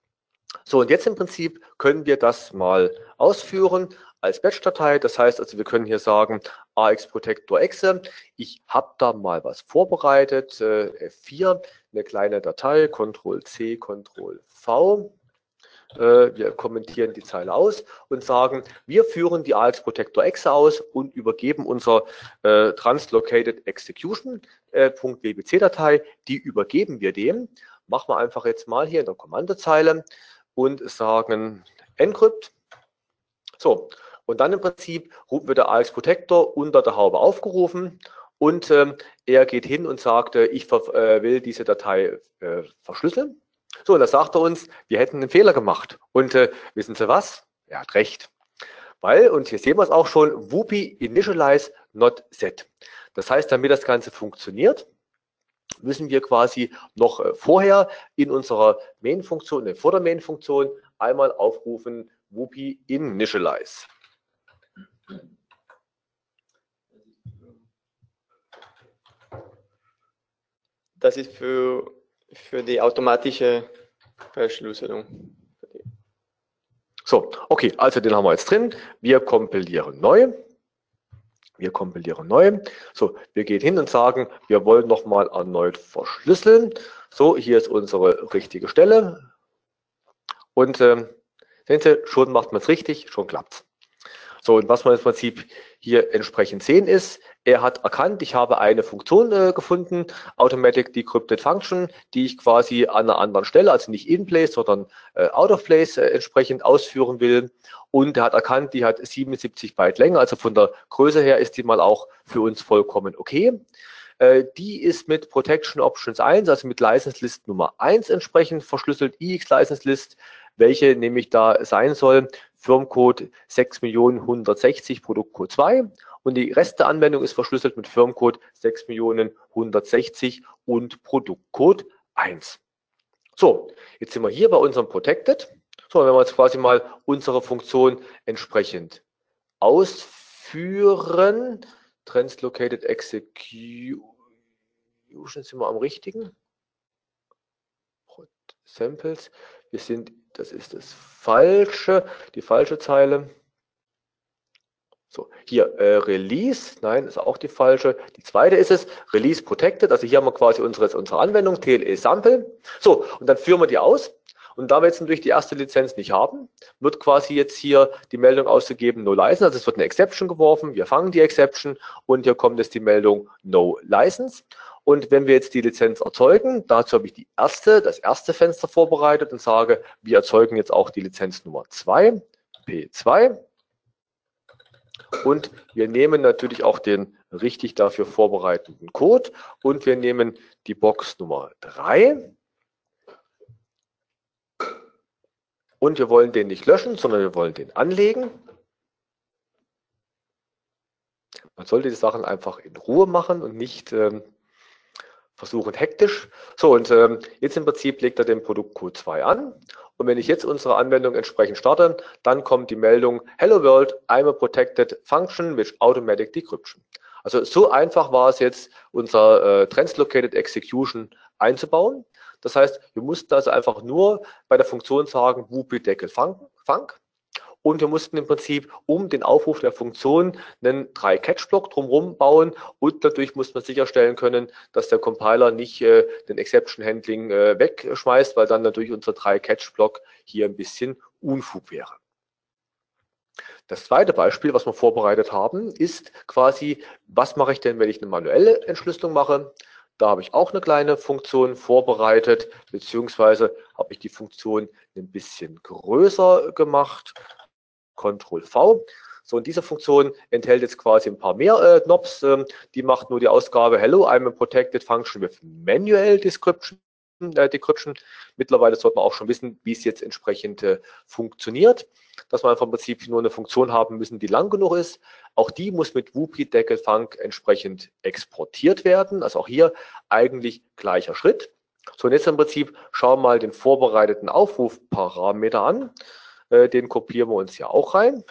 So, und jetzt im Prinzip können wir das mal ausführen als Batch-Datei. Das heißt also, wir können hier sagen, AX Protector Exe. Ich habe da mal was vorbereitet, äh, F4, eine kleine Datei, Ctrl C, Ctrl V. Äh, wir kommentieren die Zeile aus und sagen, wir führen die AX Protector Exe aus und übergeben unser äh, Translocated Execution äh, .wbc-Datei, die übergeben wir dem. Machen wir einfach jetzt mal hier in der Kommandozeile und sagen Encrypt. So, und dann im Prinzip wird der AX Protector unter der Haube aufgerufen und ähm, er geht hin und sagt, äh, ich äh, will diese Datei äh, verschlüsseln. So, und da sagt er uns, wir hätten einen Fehler gemacht. Und äh, wissen Sie was? Er hat recht. Weil, und hier sehen wir es auch schon, Whoopi initialize not set. Das heißt, damit das Ganze funktioniert, müssen wir quasi noch äh, vorher in unserer Main-Funktion, äh, vor der Main-Funktion einmal aufrufen Whoopi initialize. Das ist für, für die automatische Verschlüsselung. So, okay, also den haben wir jetzt drin. Wir kompilieren neu. Wir kompilieren neu. So, wir gehen hin und sagen, wir wollen nochmal erneut verschlüsseln. So, hier ist unsere richtige Stelle. Und äh, sehen Sie, schon macht man es richtig, schon klappt so, und was wir im Prinzip hier entsprechend sehen ist, er hat erkannt, ich habe eine Funktion äh, gefunden, Automatic Decrypted Function, die ich quasi an einer anderen Stelle, also nicht in place, sondern äh, out of place äh, entsprechend ausführen will. Und er hat erkannt, die hat 77 Byte Länge, also von der Größe her ist die mal auch für uns vollkommen okay. Äh, die ist mit Protection Options 1, also mit License List Nummer 1 entsprechend verschlüsselt, EX License List, welche nämlich da sein soll. Firmcode 6.160, Produktcode 2 und die Rest der Anwendung ist verschlüsselt mit Firmcode 6.160 und Produktcode 1. So, jetzt sind wir hier bei unserem Protected. So, wenn wir jetzt quasi mal unsere Funktion entsprechend ausführen, Translocated Execution, sind wir am richtigen. Samples, wir sind das ist das falsche, die falsche Zeile. So, hier äh, Release, nein, ist auch die falsche. Die zweite ist es, Release Protected. Also hier haben wir quasi unsere, unsere Anwendung, TLE Sample. So, und dann führen wir die aus. Und da wir jetzt natürlich die erste Lizenz nicht haben, wird quasi jetzt hier die Meldung ausgegeben, No License. Also es wird eine Exception geworfen. Wir fangen die Exception und hier kommt jetzt die Meldung No License. Und wenn wir jetzt die Lizenz erzeugen, dazu habe ich die erste, das erste Fenster vorbereitet und sage, wir erzeugen jetzt auch die Lizenz Nummer 2, P2. Und wir nehmen natürlich auch den richtig dafür vorbereiteten Code und wir nehmen die Box Nummer 3. Und wir wollen den nicht löschen, sondern wir wollen den anlegen. Man sollte die Sachen einfach in Ruhe machen und nicht ähm, versuchen hektisch. So, und ähm, jetzt im Prinzip legt er den Produktcode 2 an. Und wenn ich jetzt unsere Anwendung entsprechend starte, dann kommt die Meldung Hello World, I'm a protected function with automatic decryption. Also so einfach war es jetzt, unser äh, Translocated Execution einzubauen. Das heißt, wir mussten also einfach nur bei der Funktion sagen, whoopie deckel funk, funk und wir mussten im Prinzip um den Aufruf der Funktion einen 3-Catch-Block drumherum bauen und dadurch musste man sicherstellen können, dass der Compiler nicht äh, den Exception-Handling äh, wegschmeißt, weil dann natürlich unser 3-Catch-Block hier ein bisschen Unfug wäre. Das zweite Beispiel, was wir vorbereitet haben, ist quasi, was mache ich denn, wenn ich eine manuelle Entschlüsselung mache? Da habe ich auch eine kleine Funktion vorbereitet, beziehungsweise habe ich die Funktion ein bisschen größer gemacht. Ctrl V. So, und diese Funktion enthält jetzt quasi ein paar mehr äh, Knobs. Ähm, die macht nur die Ausgabe Hello, I'm a protected function with manual description. Äh, Decryption. Mittlerweile sollte man auch schon wissen, wie es jetzt entsprechend äh, funktioniert. Dass wir einfach im Prinzip nur eine Funktion haben müssen, die lang genug ist. Auch die muss mit Whoopi Deckel Funk entsprechend exportiert werden. Also auch hier eigentlich gleicher Schritt. So, und jetzt im Prinzip schauen wir mal den vorbereiteten Aufrufparameter an. Äh, den kopieren wir uns hier auch rein.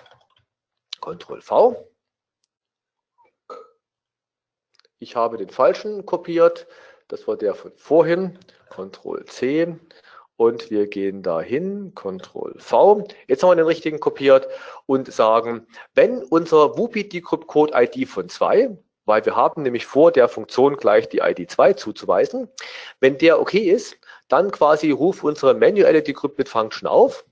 Ctrl V. Ich habe den falschen kopiert. Das war der von vorhin. Ctrl C. Und wir gehen dahin, Ctrl V. Jetzt haben wir den richtigen kopiert und sagen, wenn unser Whoopi Decrypt Code ID von 2, weil wir haben nämlich vor, der Funktion gleich die ID 2 zuzuweisen, wenn der okay ist, dann quasi ruf unsere manuelle Decrypted Function auf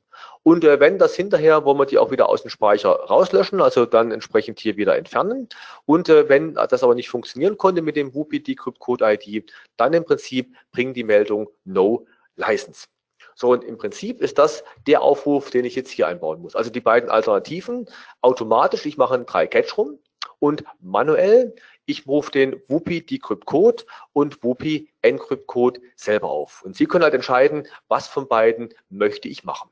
und äh, wenn das hinterher, wollen wir die auch wieder aus dem Speicher rauslöschen, also dann entsprechend hier wieder entfernen. Und äh, wenn das aber nicht funktionieren konnte mit dem Whoopi Decrypt Code ID, dann im Prinzip bringen die Meldung No License. So, und im Prinzip ist das der Aufruf, den ich jetzt hier einbauen muss. Also die beiden Alternativen, automatisch, ich mache einen 3-Catch rum und manuell, ich rufe den Whoopi Decrypt Code und Whoopi Encrypt Code selber auf. Und Sie können halt entscheiden, was von beiden möchte ich machen.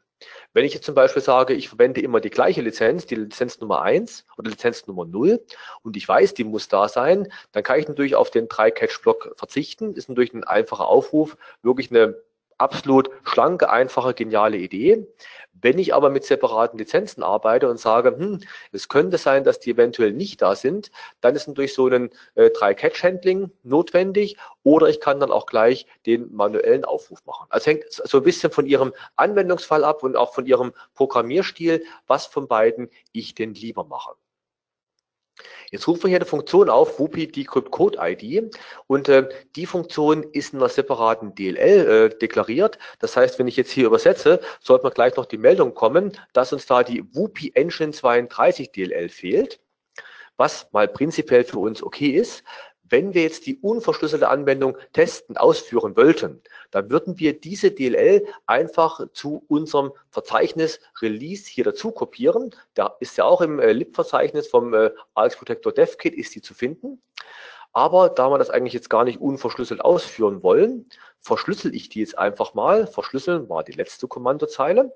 Wenn ich jetzt zum Beispiel sage, ich verwende immer die gleiche Lizenz, die Lizenz Nummer 1 oder Lizenz Nummer 0 und ich weiß, die muss da sein, dann kann ich natürlich auf den 3-Catch-Block verzichten. Ist natürlich ein einfacher Aufruf, wirklich eine absolut schlanke, einfache, geniale Idee. Wenn ich aber mit separaten Lizenzen arbeite und sage, hm, es könnte sein, dass die eventuell nicht da sind, dann ist natürlich so ein äh, 3-Catch-Handling notwendig oder ich kann dann auch gleich den manuellen Aufruf machen. Also hängt so ein bisschen von Ihrem Anwendungsfall ab und auch von Ihrem Programmierstil, was von beiden ich denn lieber mache. Jetzt rufen wir hier eine Funktion auf, Whoopi Decrypt Code ID und äh, die Funktion ist in einer separaten DLL äh, deklariert. Das heißt, wenn ich jetzt hier übersetze, sollte man gleich noch die Meldung kommen, dass uns da die Whoopi Engine 32 DLL fehlt, was mal prinzipiell für uns okay ist. Wenn wir jetzt die unverschlüsselte Anwendung testen, ausführen wollten, dann würden wir diese DLL einfach zu unserem Verzeichnis Release hier dazu kopieren. Da ist ja auch im äh, lib-Verzeichnis vom äh, AX Protector DevKit ist die zu finden. Aber da wir das eigentlich jetzt gar nicht unverschlüsselt ausführen wollen, verschlüssel ich die jetzt einfach mal. Verschlüsseln war die letzte Kommandozeile.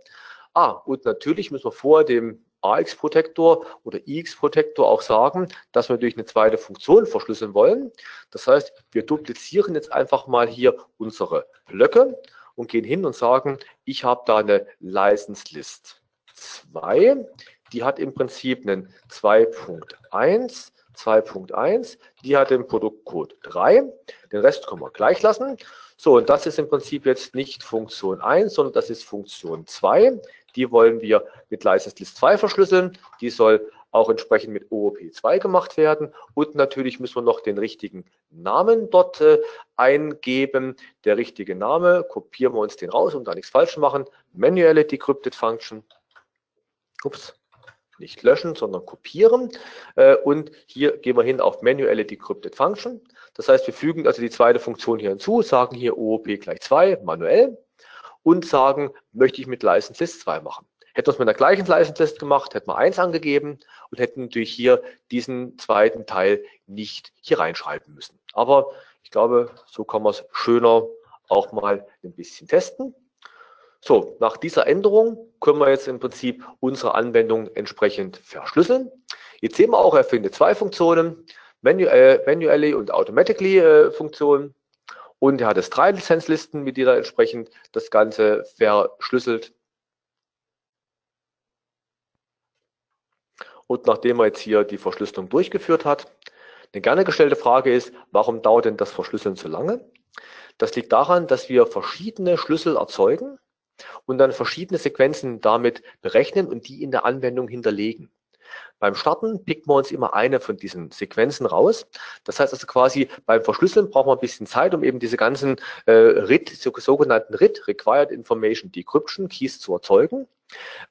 Ah, und natürlich müssen wir vor dem AX-Protektor oder IX-Protektor auch sagen, dass wir durch eine zweite Funktion verschlüsseln wollen. Das heißt, wir duplizieren jetzt einfach mal hier unsere Blöcke und gehen hin und sagen, ich habe da eine License List 2, die hat im Prinzip einen 2.1, 2.1, die hat den Produktcode 3, den Rest können wir gleich lassen. So, und das ist im Prinzip jetzt nicht Funktion 1, sondern das ist Funktion 2. Die wollen wir mit License List 2 verschlüsseln. Die soll auch entsprechend mit OOP2 gemacht werden. Und natürlich müssen wir noch den richtigen Namen dort äh, eingeben. Der richtige Name, kopieren wir uns den raus, um da nichts falsch machen. Manuelle Decrypted Function. Ups, nicht löschen, sondern kopieren. Äh, und hier gehen wir hin auf manuelle Decrypted Function. Das heißt, wir fügen also die zweite Funktion hier hinzu, sagen hier OOP gleich 2 manuell und sagen, möchte ich mit License List 2 machen. Hätten wir es mit der gleichen License List gemacht, hätten wir 1 angegeben und hätten natürlich hier diesen zweiten Teil nicht hier reinschreiben müssen. Aber ich glaube, so kann man es schöner auch mal ein bisschen testen. So, nach dieser Änderung können wir jetzt im Prinzip unsere Anwendung entsprechend verschlüsseln. Jetzt sehen wir auch, er findet zwei Funktionen, manuell, manually und automatically äh, Funktionen. Und er hat es drei Lizenzlisten, mit denen er entsprechend das Ganze verschlüsselt. Und nachdem er jetzt hier die Verschlüsselung durchgeführt hat, eine gerne gestellte Frage ist, warum dauert denn das Verschlüsseln so lange? Das liegt daran, dass wir verschiedene Schlüssel erzeugen und dann verschiedene Sequenzen damit berechnen und die in der Anwendung hinterlegen. Beim Starten picken wir uns immer eine von diesen Sequenzen raus. Das heißt also quasi beim Verschlüsseln brauchen wir ein bisschen Zeit, um eben diese ganzen äh, RIT, sogenannten RIT, Required Information Decryption Keys zu erzeugen.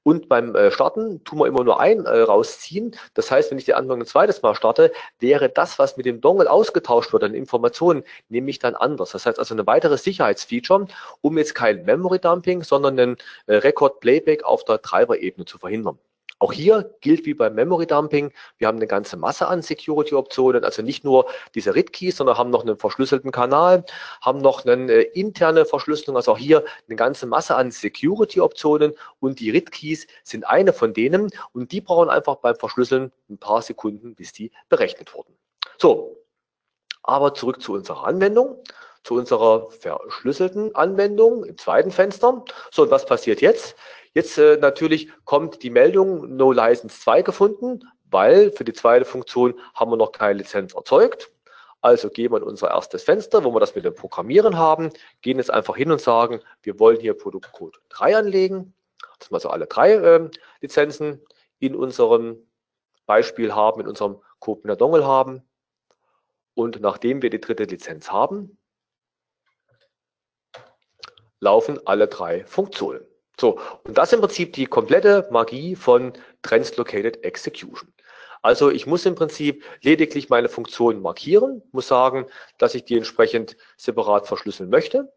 Und beim äh, Starten tun wir immer nur ein äh, rausziehen. Das heißt, wenn ich die Anwendung ein zweites Mal starte, wäre das, was mit dem Dongle ausgetauscht wird an Informationen, nämlich dann anders. Das heißt also eine weitere Sicherheitsfeature, um jetzt kein Memory Dumping, sondern einen äh, Record Playback auf der Treiberebene zu verhindern. Auch hier gilt wie beim Memory Dumping, wir haben eine ganze Masse an Security-Optionen, also nicht nur diese RIT-Keys, sondern haben noch einen verschlüsselten Kanal, haben noch eine äh, interne Verschlüsselung, also auch hier eine ganze Masse an Security-Optionen und die RIT-Keys sind eine von denen und die brauchen einfach beim Verschlüsseln ein paar Sekunden, bis die berechnet wurden. So, aber zurück zu unserer Anwendung zu unserer verschlüsselten Anwendung im zweiten Fenster. So, und was passiert jetzt? Jetzt äh, natürlich kommt die Meldung No License 2 gefunden, weil für die zweite Funktion haben wir noch keine Lizenz erzeugt. Also gehen wir in unser erstes Fenster, wo wir das mit dem Programmieren haben, gehen jetzt einfach hin und sagen, wir wollen hier Produktcode 3 anlegen, dass wir also alle drei äh, Lizenzen in unserem Beispiel haben, in unserem Copener Dongle haben. Und nachdem wir die dritte Lizenz haben, laufen alle drei Funktionen. So, und das ist im Prinzip die komplette Magie von Translocated Execution. Also ich muss im Prinzip lediglich meine Funktion markieren, muss sagen, dass ich die entsprechend separat verschlüsseln möchte.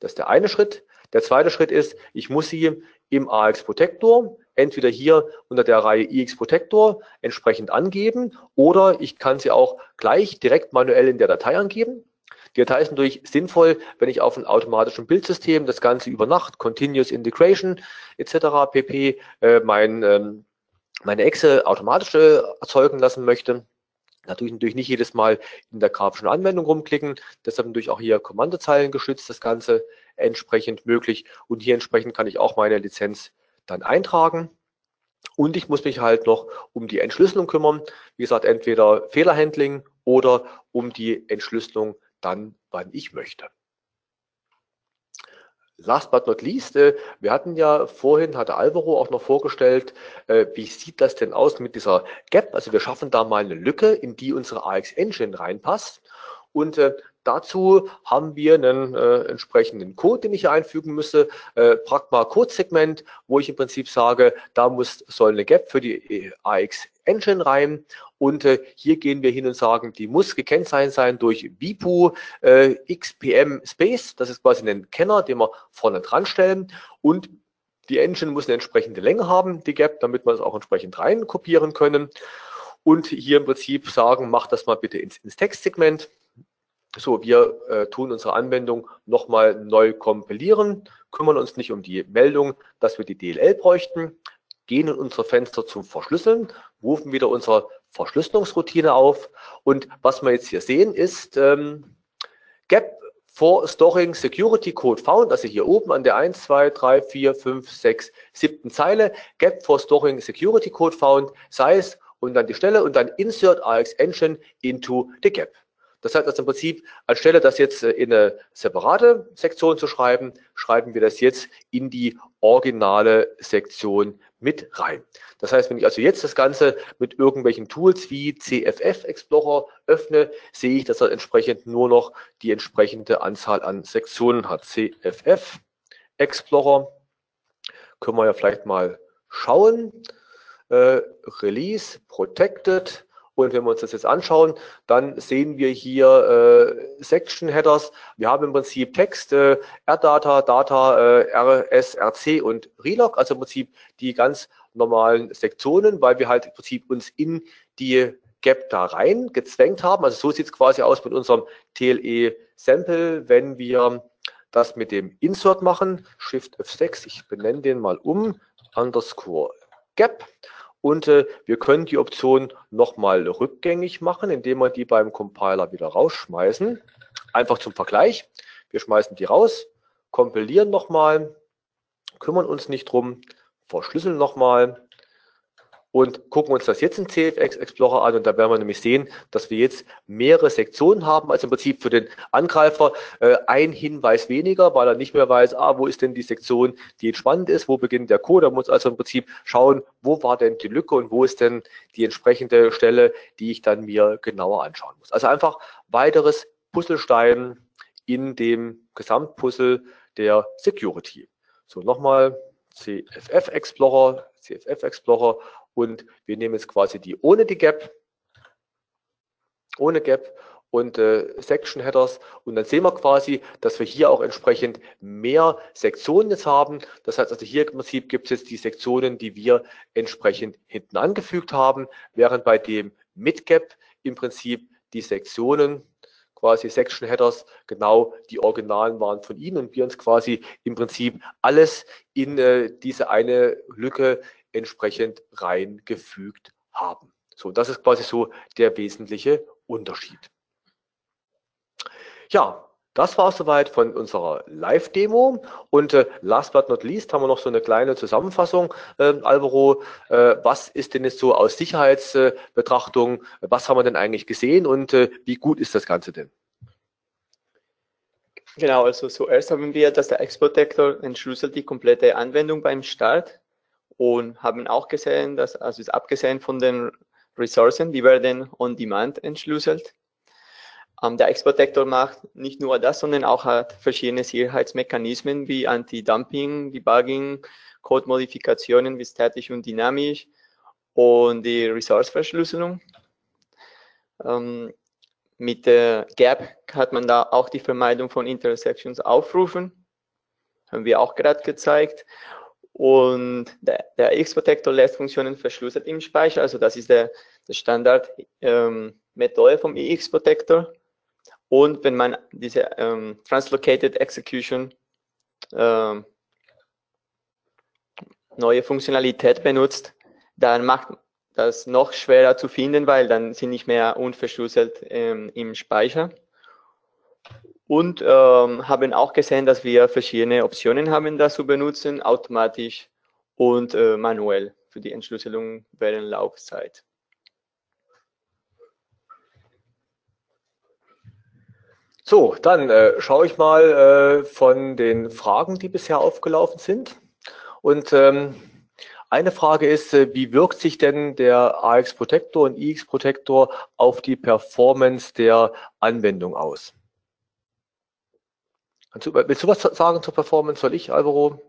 Das ist der eine Schritt. Der zweite Schritt ist, ich muss sie im AX Protector entweder hier unter der Reihe IX Protector entsprechend angeben oder ich kann sie auch gleich direkt manuell in der Datei angeben. Die Datei ist natürlich sinnvoll, wenn ich auf einem automatischen Bildsystem das Ganze über Nacht, Continuous Integration etc. pp. Äh, mein, ähm, meine Exe automatisch äh, erzeugen lassen möchte. Natürlich, natürlich nicht jedes Mal in der grafischen Anwendung rumklicken. Deshalb natürlich auch hier Kommandozeilen geschützt, das Ganze entsprechend möglich. Und hier entsprechend kann ich auch meine Lizenz dann eintragen. Und ich muss mich halt noch um die Entschlüsselung kümmern. Wie gesagt, entweder Fehlerhandling oder um die Entschlüsselung dann, wann ich möchte. Last but not least, äh, wir hatten ja vorhin, hatte Alvaro auch noch vorgestellt, äh, wie sieht das denn aus mit dieser Gap? Also wir schaffen da mal eine Lücke, in die unsere AX Engine reinpasst. Und äh, dazu haben wir einen äh, entsprechenden Code, den ich hier einfügen müsse, äh, Pragma Code Segment, wo ich im Prinzip sage, da muss, soll eine Gap für die äh, AX Engine rein. Und äh, hier gehen wir hin und sagen, die muss gekennzeichnet sein durch BIPU äh, XPM Space. Das ist quasi ein Kenner, den wir vorne dran stellen. Und die Engine muss eine entsprechende Länge haben, die Gap, damit wir es auch entsprechend rein kopieren können. Und hier im Prinzip sagen, mach das mal bitte ins, ins Textsegment. So, wir äh, tun unsere Anwendung nochmal neu kompilieren, kümmern uns nicht um die Meldung, dass wir die DLL bräuchten, gehen in unser Fenster zum Verschlüsseln, rufen wieder unsere Verschlüsselungsroutine auf und was wir jetzt hier sehen ist ähm, Gap for Storing Security Code Found, also hier oben an der 1, 2, 3, 4, 5, 6, 7. Zeile, Gap for Storing Security Code Found, Size und dann die Stelle und dann Insert AX Engine into the Gap. Das heißt also im Prinzip, anstelle das jetzt äh, in eine separate Sektion zu schreiben, schreiben wir das jetzt in die originale Sektion mit rein. Das heißt, wenn ich also jetzt das Ganze mit irgendwelchen Tools wie CFF Explorer öffne, sehe ich, dass er entsprechend nur noch die entsprechende Anzahl an Sektionen hat. CFF Explorer können wir ja vielleicht mal schauen. Äh, Release Protected und wenn wir uns das jetzt anschauen, dann sehen wir hier äh, Section Headers. Wir haben im Prinzip Text, äh, RData, Data, äh, RS, RC und Relog, also im Prinzip die ganz normalen Sektionen, weil wir halt im Prinzip uns in die Gap da rein gezwängt haben. Also so sieht es quasi aus mit unserem TLE Sample, wenn wir das mit dem Insert machen. Shift F6, ich benenne den mal um, underscore Gap. Und äh, wir können die Option nochmal rückgängig machen, indem wir die beim Compiler wieder rausschmeißen. Einfach zum Vergleich. Wir schmeißen die raus, kompilieren nochmal, kümmern uns nicht drum, verschlüsseln nochmal und gucken uns das jetzt in CFX Explorer an und da werden wir nämlich sehen, dass wir jetzt mehrere Sektionen haben, also im Prinzip für den Angreifer äh, ein Hinweis weniger, weil er nicht mehr weiß, ah, wo ist denn die Sektion, die entspannend ist, wo beginnt der Code, er muss also im Prinzip schauen, wo war denn die Lücke und wo ist denn die entsprechende Stelle, die ich dann mir genauer anschauen muss. Also einfach weiteres Puzzlestein in dem Gesamtpuzzle der Security. So, nochmal CFF Explorer, CFF Explorer und wir nehmen jetzt quasi die ohne die Gap, ohne Gap und äh, Section Headers. Und dann sehen wir quasi, dass wir hier auch entsprechend mehr Sektionen jetzt haben. Das heißt also hier im Prinzip gibt es jetzt die Sektionen, die wir entsprechend hinten angefügt haben, während bei dem mit Gap im Prinzip die Sektionen quasi Section Headers genau die Originalen waren von Ihnen. Und wir uns quasi im Prinzip alles in äh, diese eine Lücke entsprechend reingefügt haben. So, das ist quasi so der wesentliche Unterschied. Ja, Das war es soweit von unserer Live-Demo. Und äh, last but not least haben wir noch so eine kleine Zusammenfassung, äh, Alvaro. Äh, was ist denn jetzt so aus Sicherheitsbetrachtung, was haben wir denn eigentlich gesehen und äh, wie gut ist das Ganze denn? Genau, also zuerst haben wir, dass der Export-Detektor entschlüsselt die komplette Anwendung beim Start und haben auch gesehen, dass, also ist abgesehen von den Ressourcen, die werden on demand entschlüsselt. Ähm, der Export-Detektor macht nicht nur das, sondern auch hat verschiedene Sicherheitsmechanismen wie Anti-Dumping, Debugging, Code-Modifikationen wie statisch und dynamisch und die Resource-Verschlüsselung. Ähm, mit der Gap hat man da auch die Vermeidung von Intersections aufrufen. Haben wir auch gerade gezeigt. Und der, der X-Protector lässt Funktionen verschlüsselt im Speicher. Also das ist der, der Standard-Methode ähm, vom EX-Protector. Und wenn man diese ähm, Translocated Execution ähm, neue Funktionalität benutzt, dann macht das noch schwerer zu finden, weil dann sind nicht mehr unverschlüsselt ähm, im Speicher. Und ähm, haben auch gesehen, dass wir verschiedene Optionen haben, das zu benutzen, automatisch und äh, manuell für die Entschlüsselung während Laufzeit. So, dann äh, schaue ich mal äh, von den Fragen, die bisher aufgelaufen sind. Und ähm, eine Frage ist, äh, wie wirkt sich denn der AX Protector und iX Protector auf die Performance der Anwendung aus? Willst du was sagen zur Performance? Soll ich, Alvaro?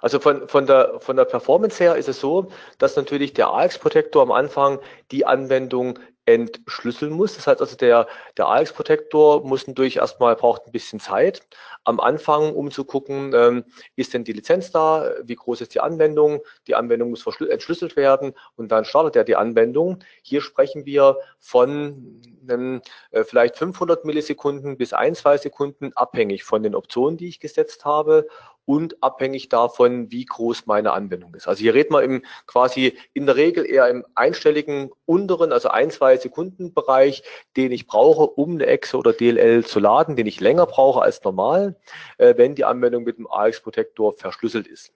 Also von, von, der, von der Performance her ist es so, dass natürlich der AX-Protektor am Anfang die Anwendung entschlüsseln muss. Das heißt also, der, der AX-Protektor muss natürlich erstmal, braucht ein bisschen Zeit am Anfang, um zu gucken, ähm, ist denn die Lizenz da, wie groß ist die Anwendung, die Anwendung muss entschlüsselt werden und dann startet er die Anwendung. Hier sprechen wir von ähm, äh, vielleicht 500 Millisekunden bis ein, zwei Sekunden, abhängig von den Optionen, die ich gesetzt habe und abhängig davon, wie groß meine Anwendung ist. Also hier reden wir im quasi in der Regel eher im einstelligen unteren, also ein, zwei Sekunden Bereich, den ich brauche, um eine Exe oder DLL zu laden, den ich länger brauche als normal, äh, wenn die Anwendung mit dem AX Protector verschlüsselt ist.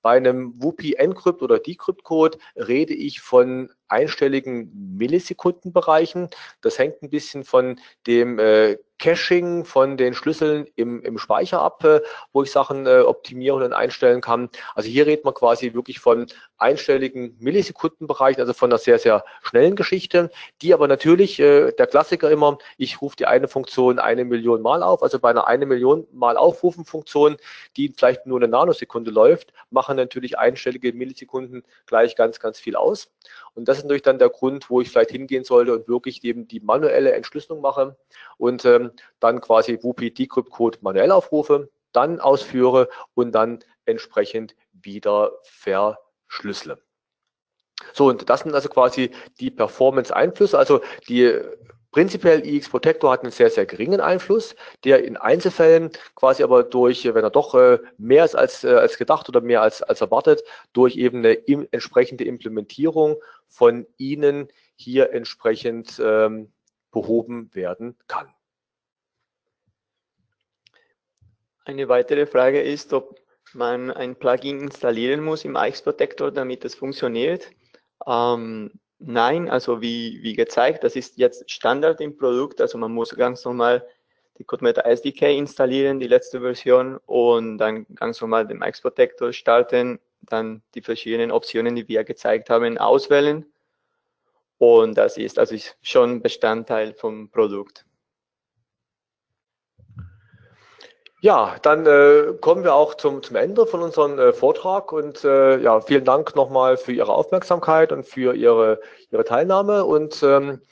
Bei einem WUPI Encrypt oder Decrypt Code rede ich von einstelligen Millisekundenbereichen. Das hängt ein bisschen von dem äh, Caching von den Schlüsseln im, im Speicher ab, äh, wo ich Sachen äh, optimieren und einstellen kann. Also hier redet man quasi wirklich von einstelligen Millisekundenbereichen, also von einer sehr, sehr schnellen Geschichte, die aber natürlich, äh, der Klassiker immer, ich rufe die eine Funktion eine Million Mal auf, also bei einer eine Million Mal aufrufen Funktion, die vielleicht nur eine Nanosekunde läuft, machen natürlich einstellige Millisekunden gleich ganz, ganz viel aus. Und das ist natürlich dann der Grund, wo ich vielleicht hingehen sollte und wirklich eben die manuelle Entschlüsselung mache und ähm, dann quasi WUPI Decrypt Code manuell aufrufe, dann ausführe und dann entsprechend wieder verschlüssele. So, und das sind also quasi die Performance-Einflüsse. Also die Prinzipiell IX Protector hat einen sehr, sehr geringen Einfluss, der in Einzelfällen quasi aber durch, wenn er doch äh, mehr ist als, äh, als gedacht oder mehr als, als erwartet, durch eben eine entsprechende Implementierung von Ihnen hier entsprechend ähm, behoben werden kann. Eine weitere Frage ist, ob man ein Plugin installieren muss im IX Protector, damit es funktioniert. Ähm, Nein, also wie, wie gezeigt, das ist jetzt Standard im Produkt. Also man muss ganz normal die CodeMeta SDK installieren, die letzte Version, und dann ganz normal den Max Protector starten, dann die verschiedenen Optionen, die wir gezeigt haben, auswählen. Und das ist also schon Bestandteil vom Produkt. Ja, dann äh, kommen wir auch zum, zum Ende von unserem äh, Vortrag und äh, ja, vielen Dank nochmal für Ihre Aufmerksamkeit und für Ihre, Ihre Teilnahme und ähm,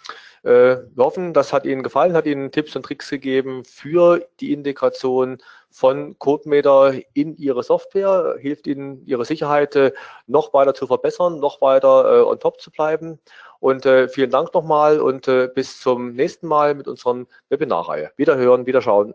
äh, wir hoffen, das hat Ihnen gefallen, hat Ihnen Tipps und Tricks gegeben für die Integration von CodeMeter in Ihre Software, hilft Ihnen, Ihre Sicherheit äh, noch weiter zu verbessern, noch weiter äh, on top zu bleiben. Und äh, vielen Dank nochmal und äh, bis zum nächsten Mal mit unserer Webinarreihe. Wiederhören, wiederschauen.